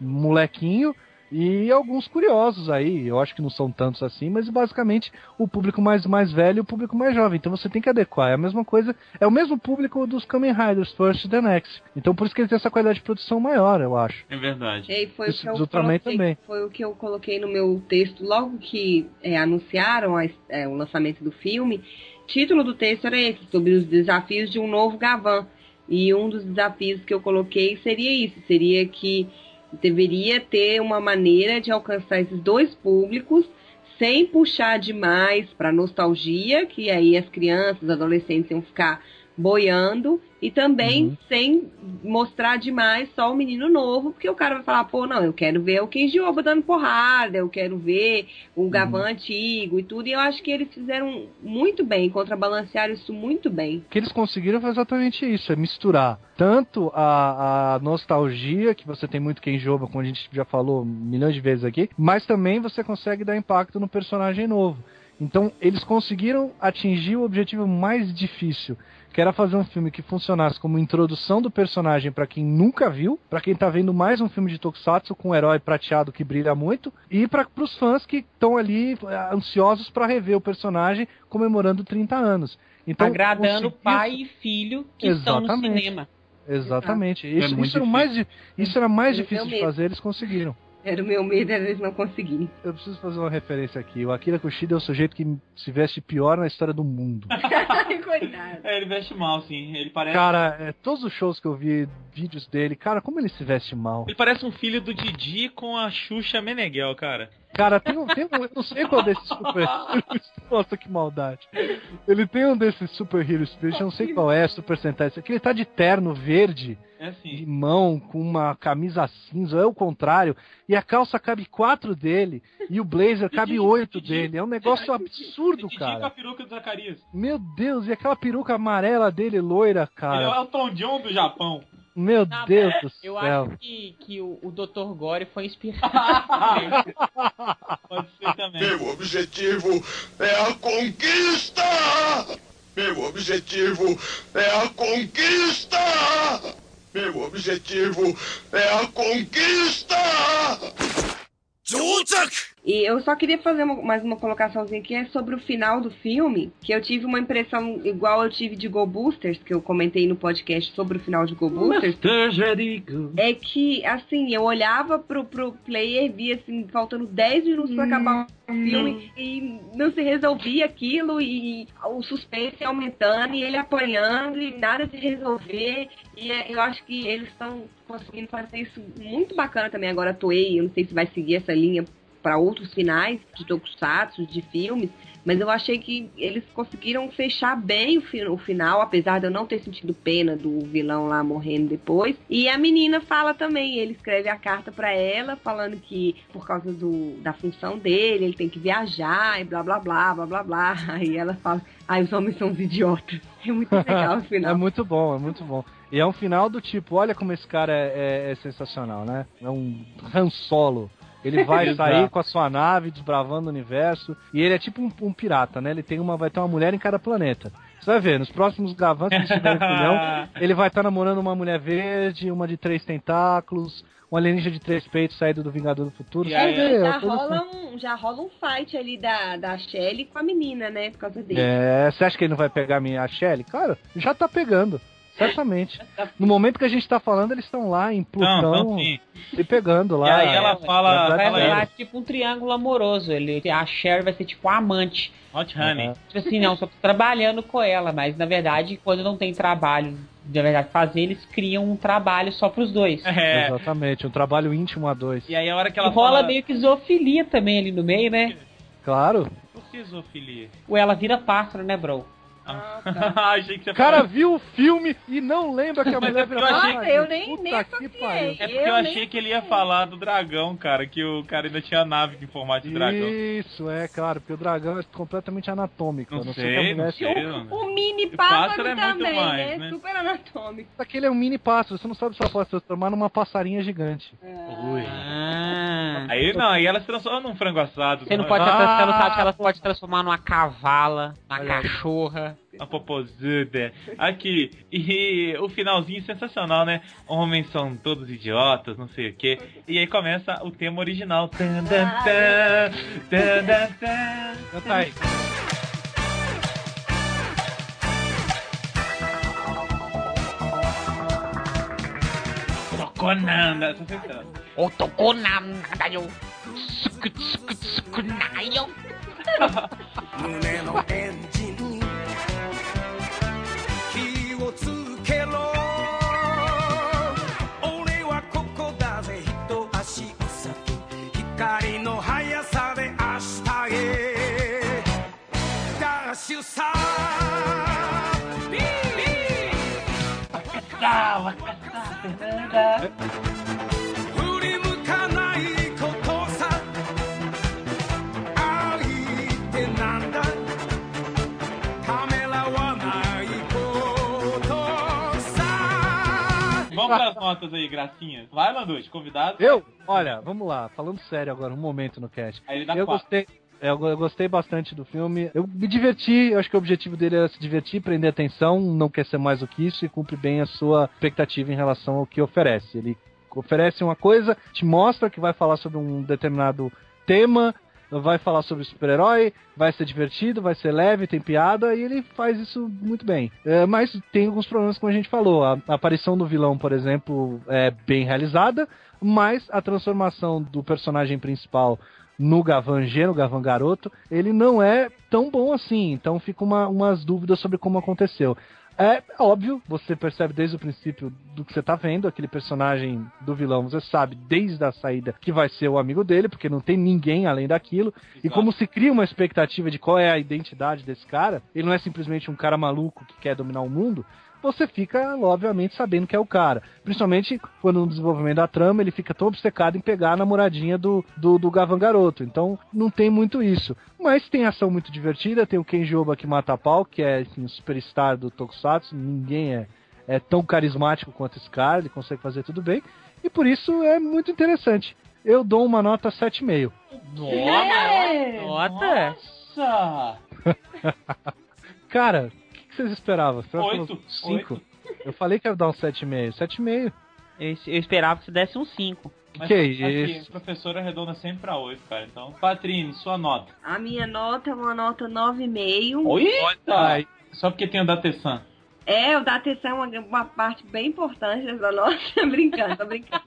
molequinho, E alguns curiosos aí, eu acho que não são tantos assim, mas basicamente o público mais, mais velho e o público mais jovem. Então você tem que adequar. É a mesma coisa, é o mesmo público dos Kamen Riders First the Next. Então por isso que ele tem essa qualidade de produção maior, eu acho. É verdade. E foi, o que, eu coloquei, também. foi o que eu coloquei no meu texto logo que é, anunciaram a- é, o lançamento do filme. título do texto era esse, sobre os desafios de um novo Gavan. E um dos desafios que eu coloquei seria isso, seria que deveria ter uma maneira de alcançar esses dois públicos sem puxar demais para nostalgia, que aí as crianças, os adolescentes iam ficar boiando, e também Uhum. sem mostrar demais só o menino novo, porque o cara vai falar, pô, não, eu quero ver o Kenji Oba dando porrada, eu quero ver o Gavan antigo e tudo, e eu acho que eles fizeram muito bem, contrabalancearam isso muito bem. O que eles conseguiram foi exatamente isso, é misturar tanto a, a nostalgia, que você tem muito quem joga, como a gente já falou milhões de vezes aqui, mas também você consegue dar impacto no personagem novo. Então, eles conseguiram atingir o objetivo mais difícil, que era fazer um filme que funcionasse como introdução do personagem para quem nunca viu, para quem tá vendo mais um filme de Tokusatsu com um herói prateado que brilha muito, e para os fãs que estão ali eh, ansiosos para rever o personagem comemorando 30 anos. Então, Agradando conseguir- pai e filho que estão no Exatamente. cinema. Exatamente. É Isso, muito isso era o mais, isso era mais difícil de fazer, eles conseguiram. Era o meu medo, era eles não conseguirem. Eu preciso fazer uma referência aqui. O Akira Kushida é o sujeito que se veste pior na história do mundo. Coitado. É, ele veste mal, sim. Ele parece. Cara, é, todos os shows que eu vi, vídeos dele, cara, como ele se veste mal. Ele parece um filho do Didi com a Xuxa Meneghel, cara. Cara, tem um, tem um eu não sei qual desses super heroes. Nossa, que maldade. Ele tem um desses super heroes, eu não sei qual é, Super Sentai. Esse aqui ele tá de terno verde, É assim. limão, com uma camisa cinza, é o contrário. E a calça cabe quatro dele, e o blazer cabe oito dele. É um negócio absurdo, com a cara. peruca do Zacarias. Meu Deus, e aquela peruca amarela dele, loira, Ele é cara. o Tom John do Japão. Meu Não, Deus do Eu céu. acho que, que o, o Dr. Gore foi inspirado. Pode ser também. Meu objetivo é a conquista! Meu objetivo é a conquista! Meu objetivo é a conquista! E eu só queria fazer uma- mais uma colocaçãozinha que é sobre o final do filme, que eu tive uma impressão igual eu tive de Go Boosters, que eu comentei no podcast sobre o final de Go Boosters. É que, assim, eu olhava pro, pro player e via, assim, faltando 10 minutos pra acabar o filme e não se resolvia aquilo e o suspense aumentando e ele apanhando e nada se resolver. E é, eu acho que eles estão conseguindo fazer isso muito bacana também. Agora a Toei, eu não sei se vai seguir essa linha para outros finais de tokusatsu, de filmes, mas eu achei que eles conseguiram fechar bem o, fi- o final, apesar de eu não ter sentido pena do vilão lá morrendo depois. E a menina fala também, ele escreve a carta para ela, falando que por causa do, da função dele, ele tem que viajar e blá blá blá, blá blá blá. Aí ela fala, ai, os homens são os idiotas. É muito legal o final. É muito bom, é muito bom. E é um final do tipo, olha como esse cara é, é- é sensacional, né? É um Han Solo. Ele vai sair com a sua nave desbravando o universo. E ele é tipo um, um pirata, né? Ele tem uma, vai ter uma mulher em cada planeta. Você vai ver, nos próximos se ele tiver filhão, ele vai estar namorando uma mulher verde, uma de três tentáculos, um alienígena de três peitos saído do Vingador do Futuro. Já, é assim. rola um, já rola um fight ali da, da Shelly com a menina, né? Por causa dele. É, você acha que ele não vai pegar a minha a Shelly? Cara, já tá pegando. Certamente. No momento que a gente tá falando, eles estão lá em Não, Plutão sim. se pegando lá. E aí ela É, fala. Vai rolar tipo um triângulo amoroso. Ele, a Cher vai ser tipo a amante. Hot Honey. Tipo assim, não, só tô trabalhando com ela, mas na verdade, quando não tem trabalho, na verdade, fazer, eles criam um trabalho só pros dois. É. Exatamente, um trabalho íntimo a dois. E aí a hora que E ela rola fala. meio que zoofilia também ali no meio, né? Claro. Por que zoofilia? Ou ela vira pássaro, né, bro? Ah, achei que você O cara falou- viu o filme e não lembra que a mulher porque eu achei Nossa, eu nem, Puta nem que associei. pariu. É porque eu, Eu achei que ele ia falar do dragão, cara, que o cara ainda tinha nave em formato de dragão. Isso, é claro, porque o dragão é completamente anatômico. Não não sei, não sei. O, o mini O pássaro, pássaro é muito também, mais, né? né? Super anatômico. Aquele é um mini pássaro, você não sabe se ela pode se transformar numa passarinha gigante. Ui. Ah. Aí não, aí ela se transforma num frango assado. Você não pode, Ah. você não sabe se ela pode transformar numa cavala, numa Olha aí. cachorra. Uma popozuda. Aqui. E o finalzinho sensacional, né? Homens são todos idiotas, não sei o quê. E aí começa o tema original. Tan, tan, tan, tan, tan, tan. Tá aí. Tocou nada. Tô tentando. 男なんだよ。つくつくつくなよ。胸のエンジン とさ Vamos pras notas aí, gracinha. Vai, Landucci, convidado. Eu? Olha, vamos lá, falando sério agora, um momento no cast. Aí ele dá eu quatro. gostei. É, Eu, eu gostei bastante do filme. Eu me diverti, eu acho que o objetivo dele era se divertir, prender atenção, não quer ser mais do que isso e cumpre bem a sua expectativa em relação ao que oferece. Ele oferece uma coisa, te mostra que vai falar sobre um determinado tema, vai falar sobre super-herói, vai ser divertido, vai ser leve, tem piada, e ele faz isso muito bem. É, mas tem alguns problemas, como a gente falou. A, a aparição do vilão, por exemplo, é bem realizada, mas a transformação do personagem principal no Gavan G, no Gavan Garoto, ele não é tão bom assim. Então fica uma, umas dúvidas sobre como aconteceu. É óbvio, você percebe desde o princípio do que você tá vendo, aquele personagem do vilão, você sabe desde a saída que vai ser o amigo dele, porque não tem ninguém além daquilo. E como se cria uma expectativa de qual é a identidade desse cara, ele não é simplesmente um cara maluco que quer dominar o mundo, você fica, obviamente, sabendo que é o cara. Principalmente quando no desenvolvimento da trama ele fica tão obcecado em pegar a namoradinha do, do, do Gavan Garoto. Então não tem muito isso. Mas tem ação muito divertida, tem o Kenjoba que mata a pau, que é assim, o superstar do Tokusatsu, ninguém é, é tão carismático quanto esse cara, ele consegue fazer tudo bem. E por isso é muito interessante. Eu dou uma nota 7,5. Nota? Nossa! Cara, o que, que vocês esperavam? Oito. 5? Eu falei que ia dar um 7,5. 7,5. Eu, eu esperava que você desse um 5. Mas Que aqui, isso? professora arredonda sempre pra 8, cara. Então, Patrine, sua nota. A minha nota é uma nota 9,5. Eita! Só porque tem o da Tessan. É, o da atenção é uma, uma parte bem importante dessa nota. brincando, tô brincando.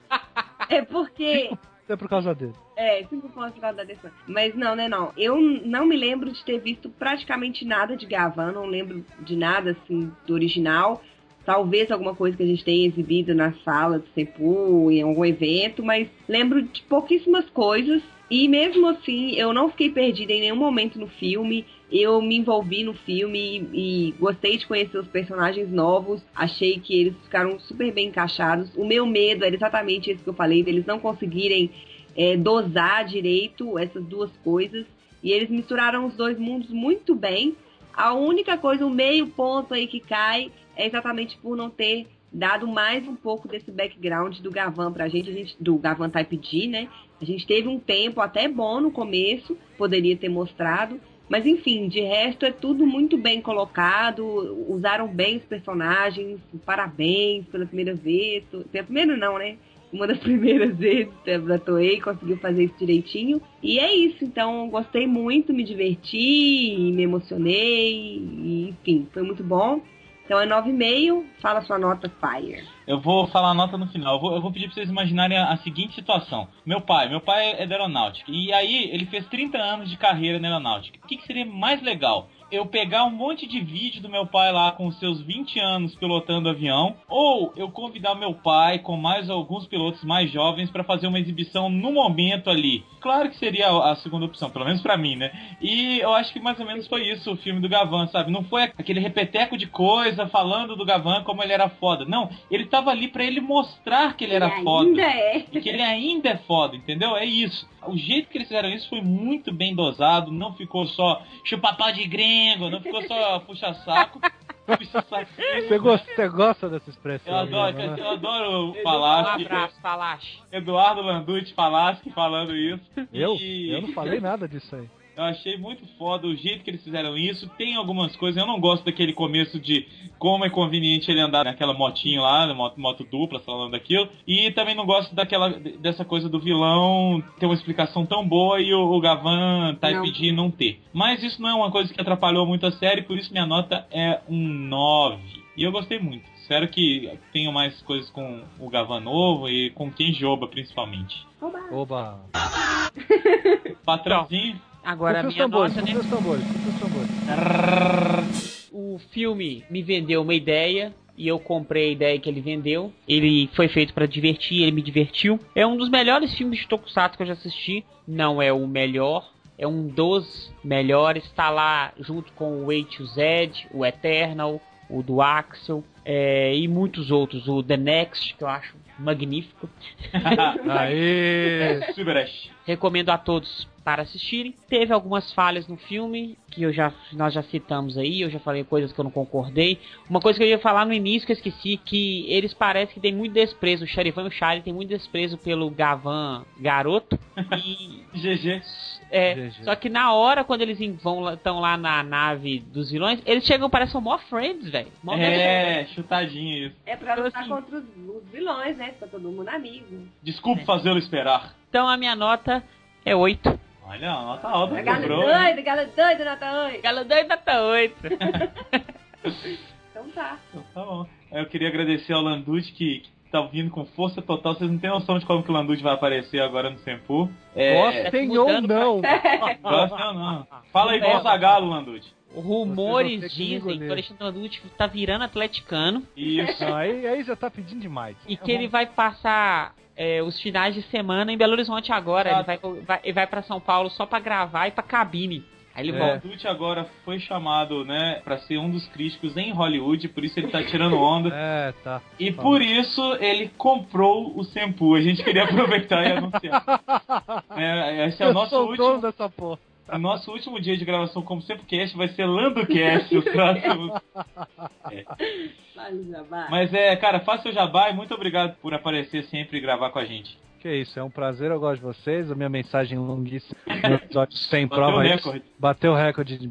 É porque. É por causa dele. É, cinco pontos por causa da atenção. Mas não, né, não. Eu não me lembro de ter visto praticamente nada de Gavan, não lembro de nada, assim, do original. Talvez alguma coisa que a gente tenha exibido na sala do Sempu, em algum evento, mas lembro de pouquíssimas coisas. E mesmo assim, eu não fiquei perdida em nenhum momento no filme. Eu me envolvi no filme e, e gostei de conhecer os personagens novos. Achei que eles ficaram super bem encaixados. O meu medo era exatamente esse que eu falei, deles não conseguirem é, dosar direito essas duas coisas. E eles misturaram os dois mundos muito bem. A única coisa, o meio ponto aí que cai, é exatamente por não ter dado mais um pouco desse background do Gavan gente, a gente do Gavan Type D, né? A gente teve um tempo até bom no começo, poderia ter mostrado, mas enfim, de resto é tudo muito bem colocado, usaram bem os personagens, parabéns pela primeira vez, pela primeira não, né? Uma das primeiras vezes da Toei conseguiu fazer isso direitinho. E é isso, então gostei muito, me diverti, me emocionei, e, enfim, foi muito bom. Então é 9,5, fala sua nota Fire. Eu vou falar a nota no final. Eu vou, eu vou pedir pra vocês imaginarem a, a seguinte situação. Meu pai, meu pai é da aeronáutica. E aí, ele fez 30 anos de carreira na aeronáutica. O que, que seria mais legal? Eu pegar um monte de vídeo do meu pai lá com seus 20 anos pilotando avião, ou eu convidar meu pai com mais alguns pilotos mais jovens para fazer uma exibição no momento ali. Claro que seria a segunda opção, pelo menos pra mim, né? E eu acho que mais ou menos foi isso o filme do Gavan, sabe? Não foi aquele repeteco de coisa falando do Gavan como ele era foda. Não, ele tava ali pra ele mostrar que ele era Ele foda. ainda é. E que ele ainda é foda, entendeu? É isso. O jeito que eles fizeram isso foi muito bem dosado, não ficou só chupa-pau de não ficou só puxa-saco. Você gosta, você gosta dessa expressão? Eu adoro, né? eu adoro o Um Falaschi. abraço, Falaschi. Eduardo Landucci Falaschi falando isso. Eu? E- Eu não falei nada disso aí. Eu achei muito foda o jeito que eles fizeram isso. Tem algumas coisas, eu não gosto daquele começo de como é conveniente ele andar naquela motinha lá, moto, moto dupla, falando daquilo. E também não gosto daquela dessa coisa do vilão ter uma explicação tão boa e o, o Gavan tá Não. pedindo não ter. Mas isso não é uma coisa que atrapalhou muito a série, por isso minha nota é um 9. E eu gostei muito. Espero que tenham mais coisas com o Gavan novo e com quem Joba, principalmente. Oba! Patrãozinho. Agora a minha tambores, nota, né? os tambores, confia os tambores. O filme me vendeu uma ideia e eu comprei a ideia que ele vendeu. Ele foi feito pra divertir, ele me divertiu. É um dos melhores filmes de Tokusatsu que eu já assisti. Não é o melhor, é um dos melhores. Está lá junto com o A to Z, o Eternal, o do Axel é, e muitos outros. O The Next, que eu acho magnífico. Aê! Silverash. Recomendo a todos para assistirem. Teve algumas falhas no filme que eu já, nós já citamos aí, eu já falei coisas que eu não concordei. Uma coisa que eu ia falar no início que eu esqueci, que eles parecem que tem muito desprezo, o Charivan e o Charlie tem muito desprezo pelo Gavan garoto. E GG. É, GG. só que na hora, quando eles vão estão lá na nave dos vilões, eles chegam parecem mó friends, velho. Mó É, chutadinho isso. É pra lutar Assim. contra os, os vilões, né? Pra todo mundo amigo. Desculpe fazê-lo esperar. Então a minha nota é 8. Olha, a nota alta cobrou. doida, gala doida, nota 8. Galo 2 nota 8. Então tá. Então tá bom. Eu queria agradecer ao Landucci que, que tá vindo com força total. Vocês não têm noção de como que o Landucci vai aparecer agora no Sempu. É, Gostem ou não? Gostem ou não. Fala igual o Zagalo, Landucci. Rumores dizem que o Alexandre Landucci tá virando atleticano Isso. Aí, aí já tá pedindo demais. e que ele vai passar é, os finais de semana em Belo Horizonte agora. Ele vai, vai, ele vai pra São Paulo só pra gravar e pra cabine. Aí ele É. O volta. Landucci agora foi chamado, né, pra ser um dos críticos em Hollywood, por isso ele tá tirando onda. É, tá. E por isso ele comprou o Sempu. A gente queria aproveitar e anunciar. É, esse é o Eu nosso sou último. dono dessa porra. O nosso último dia de gravação como sempre cast vai ser LandoCast, próximos. Vale, Jabá. Mas é, cara, faça o jabá e muito obrigado por aparecer sempre e gravar com a gente. Que isso, é um prazer, eu gosto de vocês. A minha mensagem longuíssima no episódio sem Bateu prova recorde. Bateu o recorde de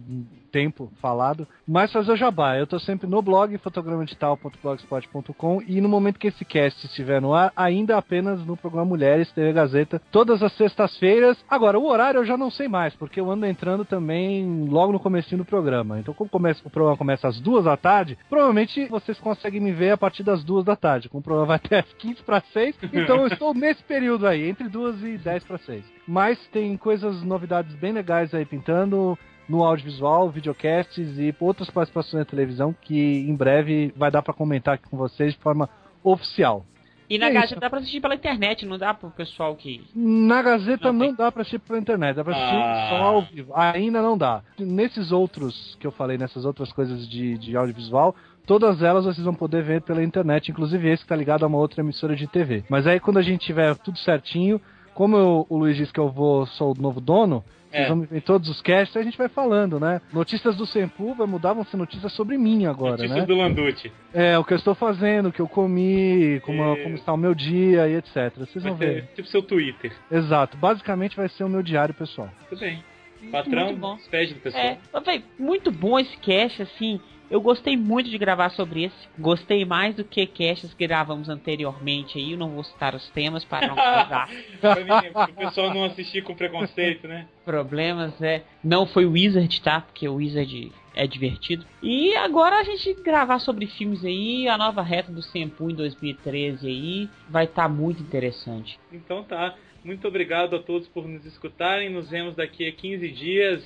tempo falado. Mas fazer o jabá, eu tô sempre no blog fotogramadigital.blogspot.com e no momento que esse cast estiver no ar, ainda apenas no programa Mulheres TV Gazeta, todas as sextas-feiras. Agora, o horário eu já não sei mais, porque eu ando entrando também logo no comecinho do programa. Então, como começa, o programa começa às duas da tarde, provavelmente vocês conseguem me ver a partir das duas da tarde. Como o programa vai até às 15 para 6, então eu estou nesse período aí, entre duas e 10 para 6. Mas tem coisas, novidades bem legais aí pintando no audiovisual, videocasts e outras participações na televisão que em breve vai dar para comentar aqui com vocês de forma oficial. E na É Gazeta isso. dá pra assistir pela internet, não dá pro pessoal que. Na Gazeta Não não, dá pra assistir pela internet, dá pra assistir Ah. só ao vivo. Ainda não dá. Nesses outros que eu falei, nessas outras coisas de, de audiovisual, todas elas vocês vão poder ver pela internet, inclusive esse que tá ligado a uma outra emissora de TV. Mas aí quando a gente tiver tudo certinho, como eu- o Luiz disse que eu vou, sou o novo dono, vocês É. vão me ver em todos os casts, a gente vai falando, né? Notícias do Sempu vai mudar, vão ser notícias sobre mim agora, Notícias né? do Landucci. É, o que eu estou fazendo, o que eu comi, como, É. como está o meu dia e etc. Vocês Vai vão ver. tipo seu Twitter. Exato. Basicamente vai ser o meu diário pessoal. Tudo bem. Patrão, Muito bom. despede do pessoal. É, mas, véi, muito bom esse cast, assim. Eu gostei muito de gravar sobre esse. Gostei mais do que casts que gravamos anteriormente aí. Eu não vou citar os temas para não causar pro pessoal não assistir com preconceito, né? problemas, né? Não foi o Wizard, tá? Porque o Wizard é divertido. E agora a gente gravar sobre filmes aí, a nova reta do Sempu em 2013 aí, vai estar muito interessante. Então tá. Muito obrigado a todos por nos escutarem. Nos vemos daqui a 15 dias.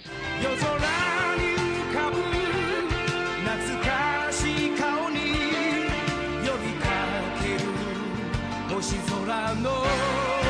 sobrando.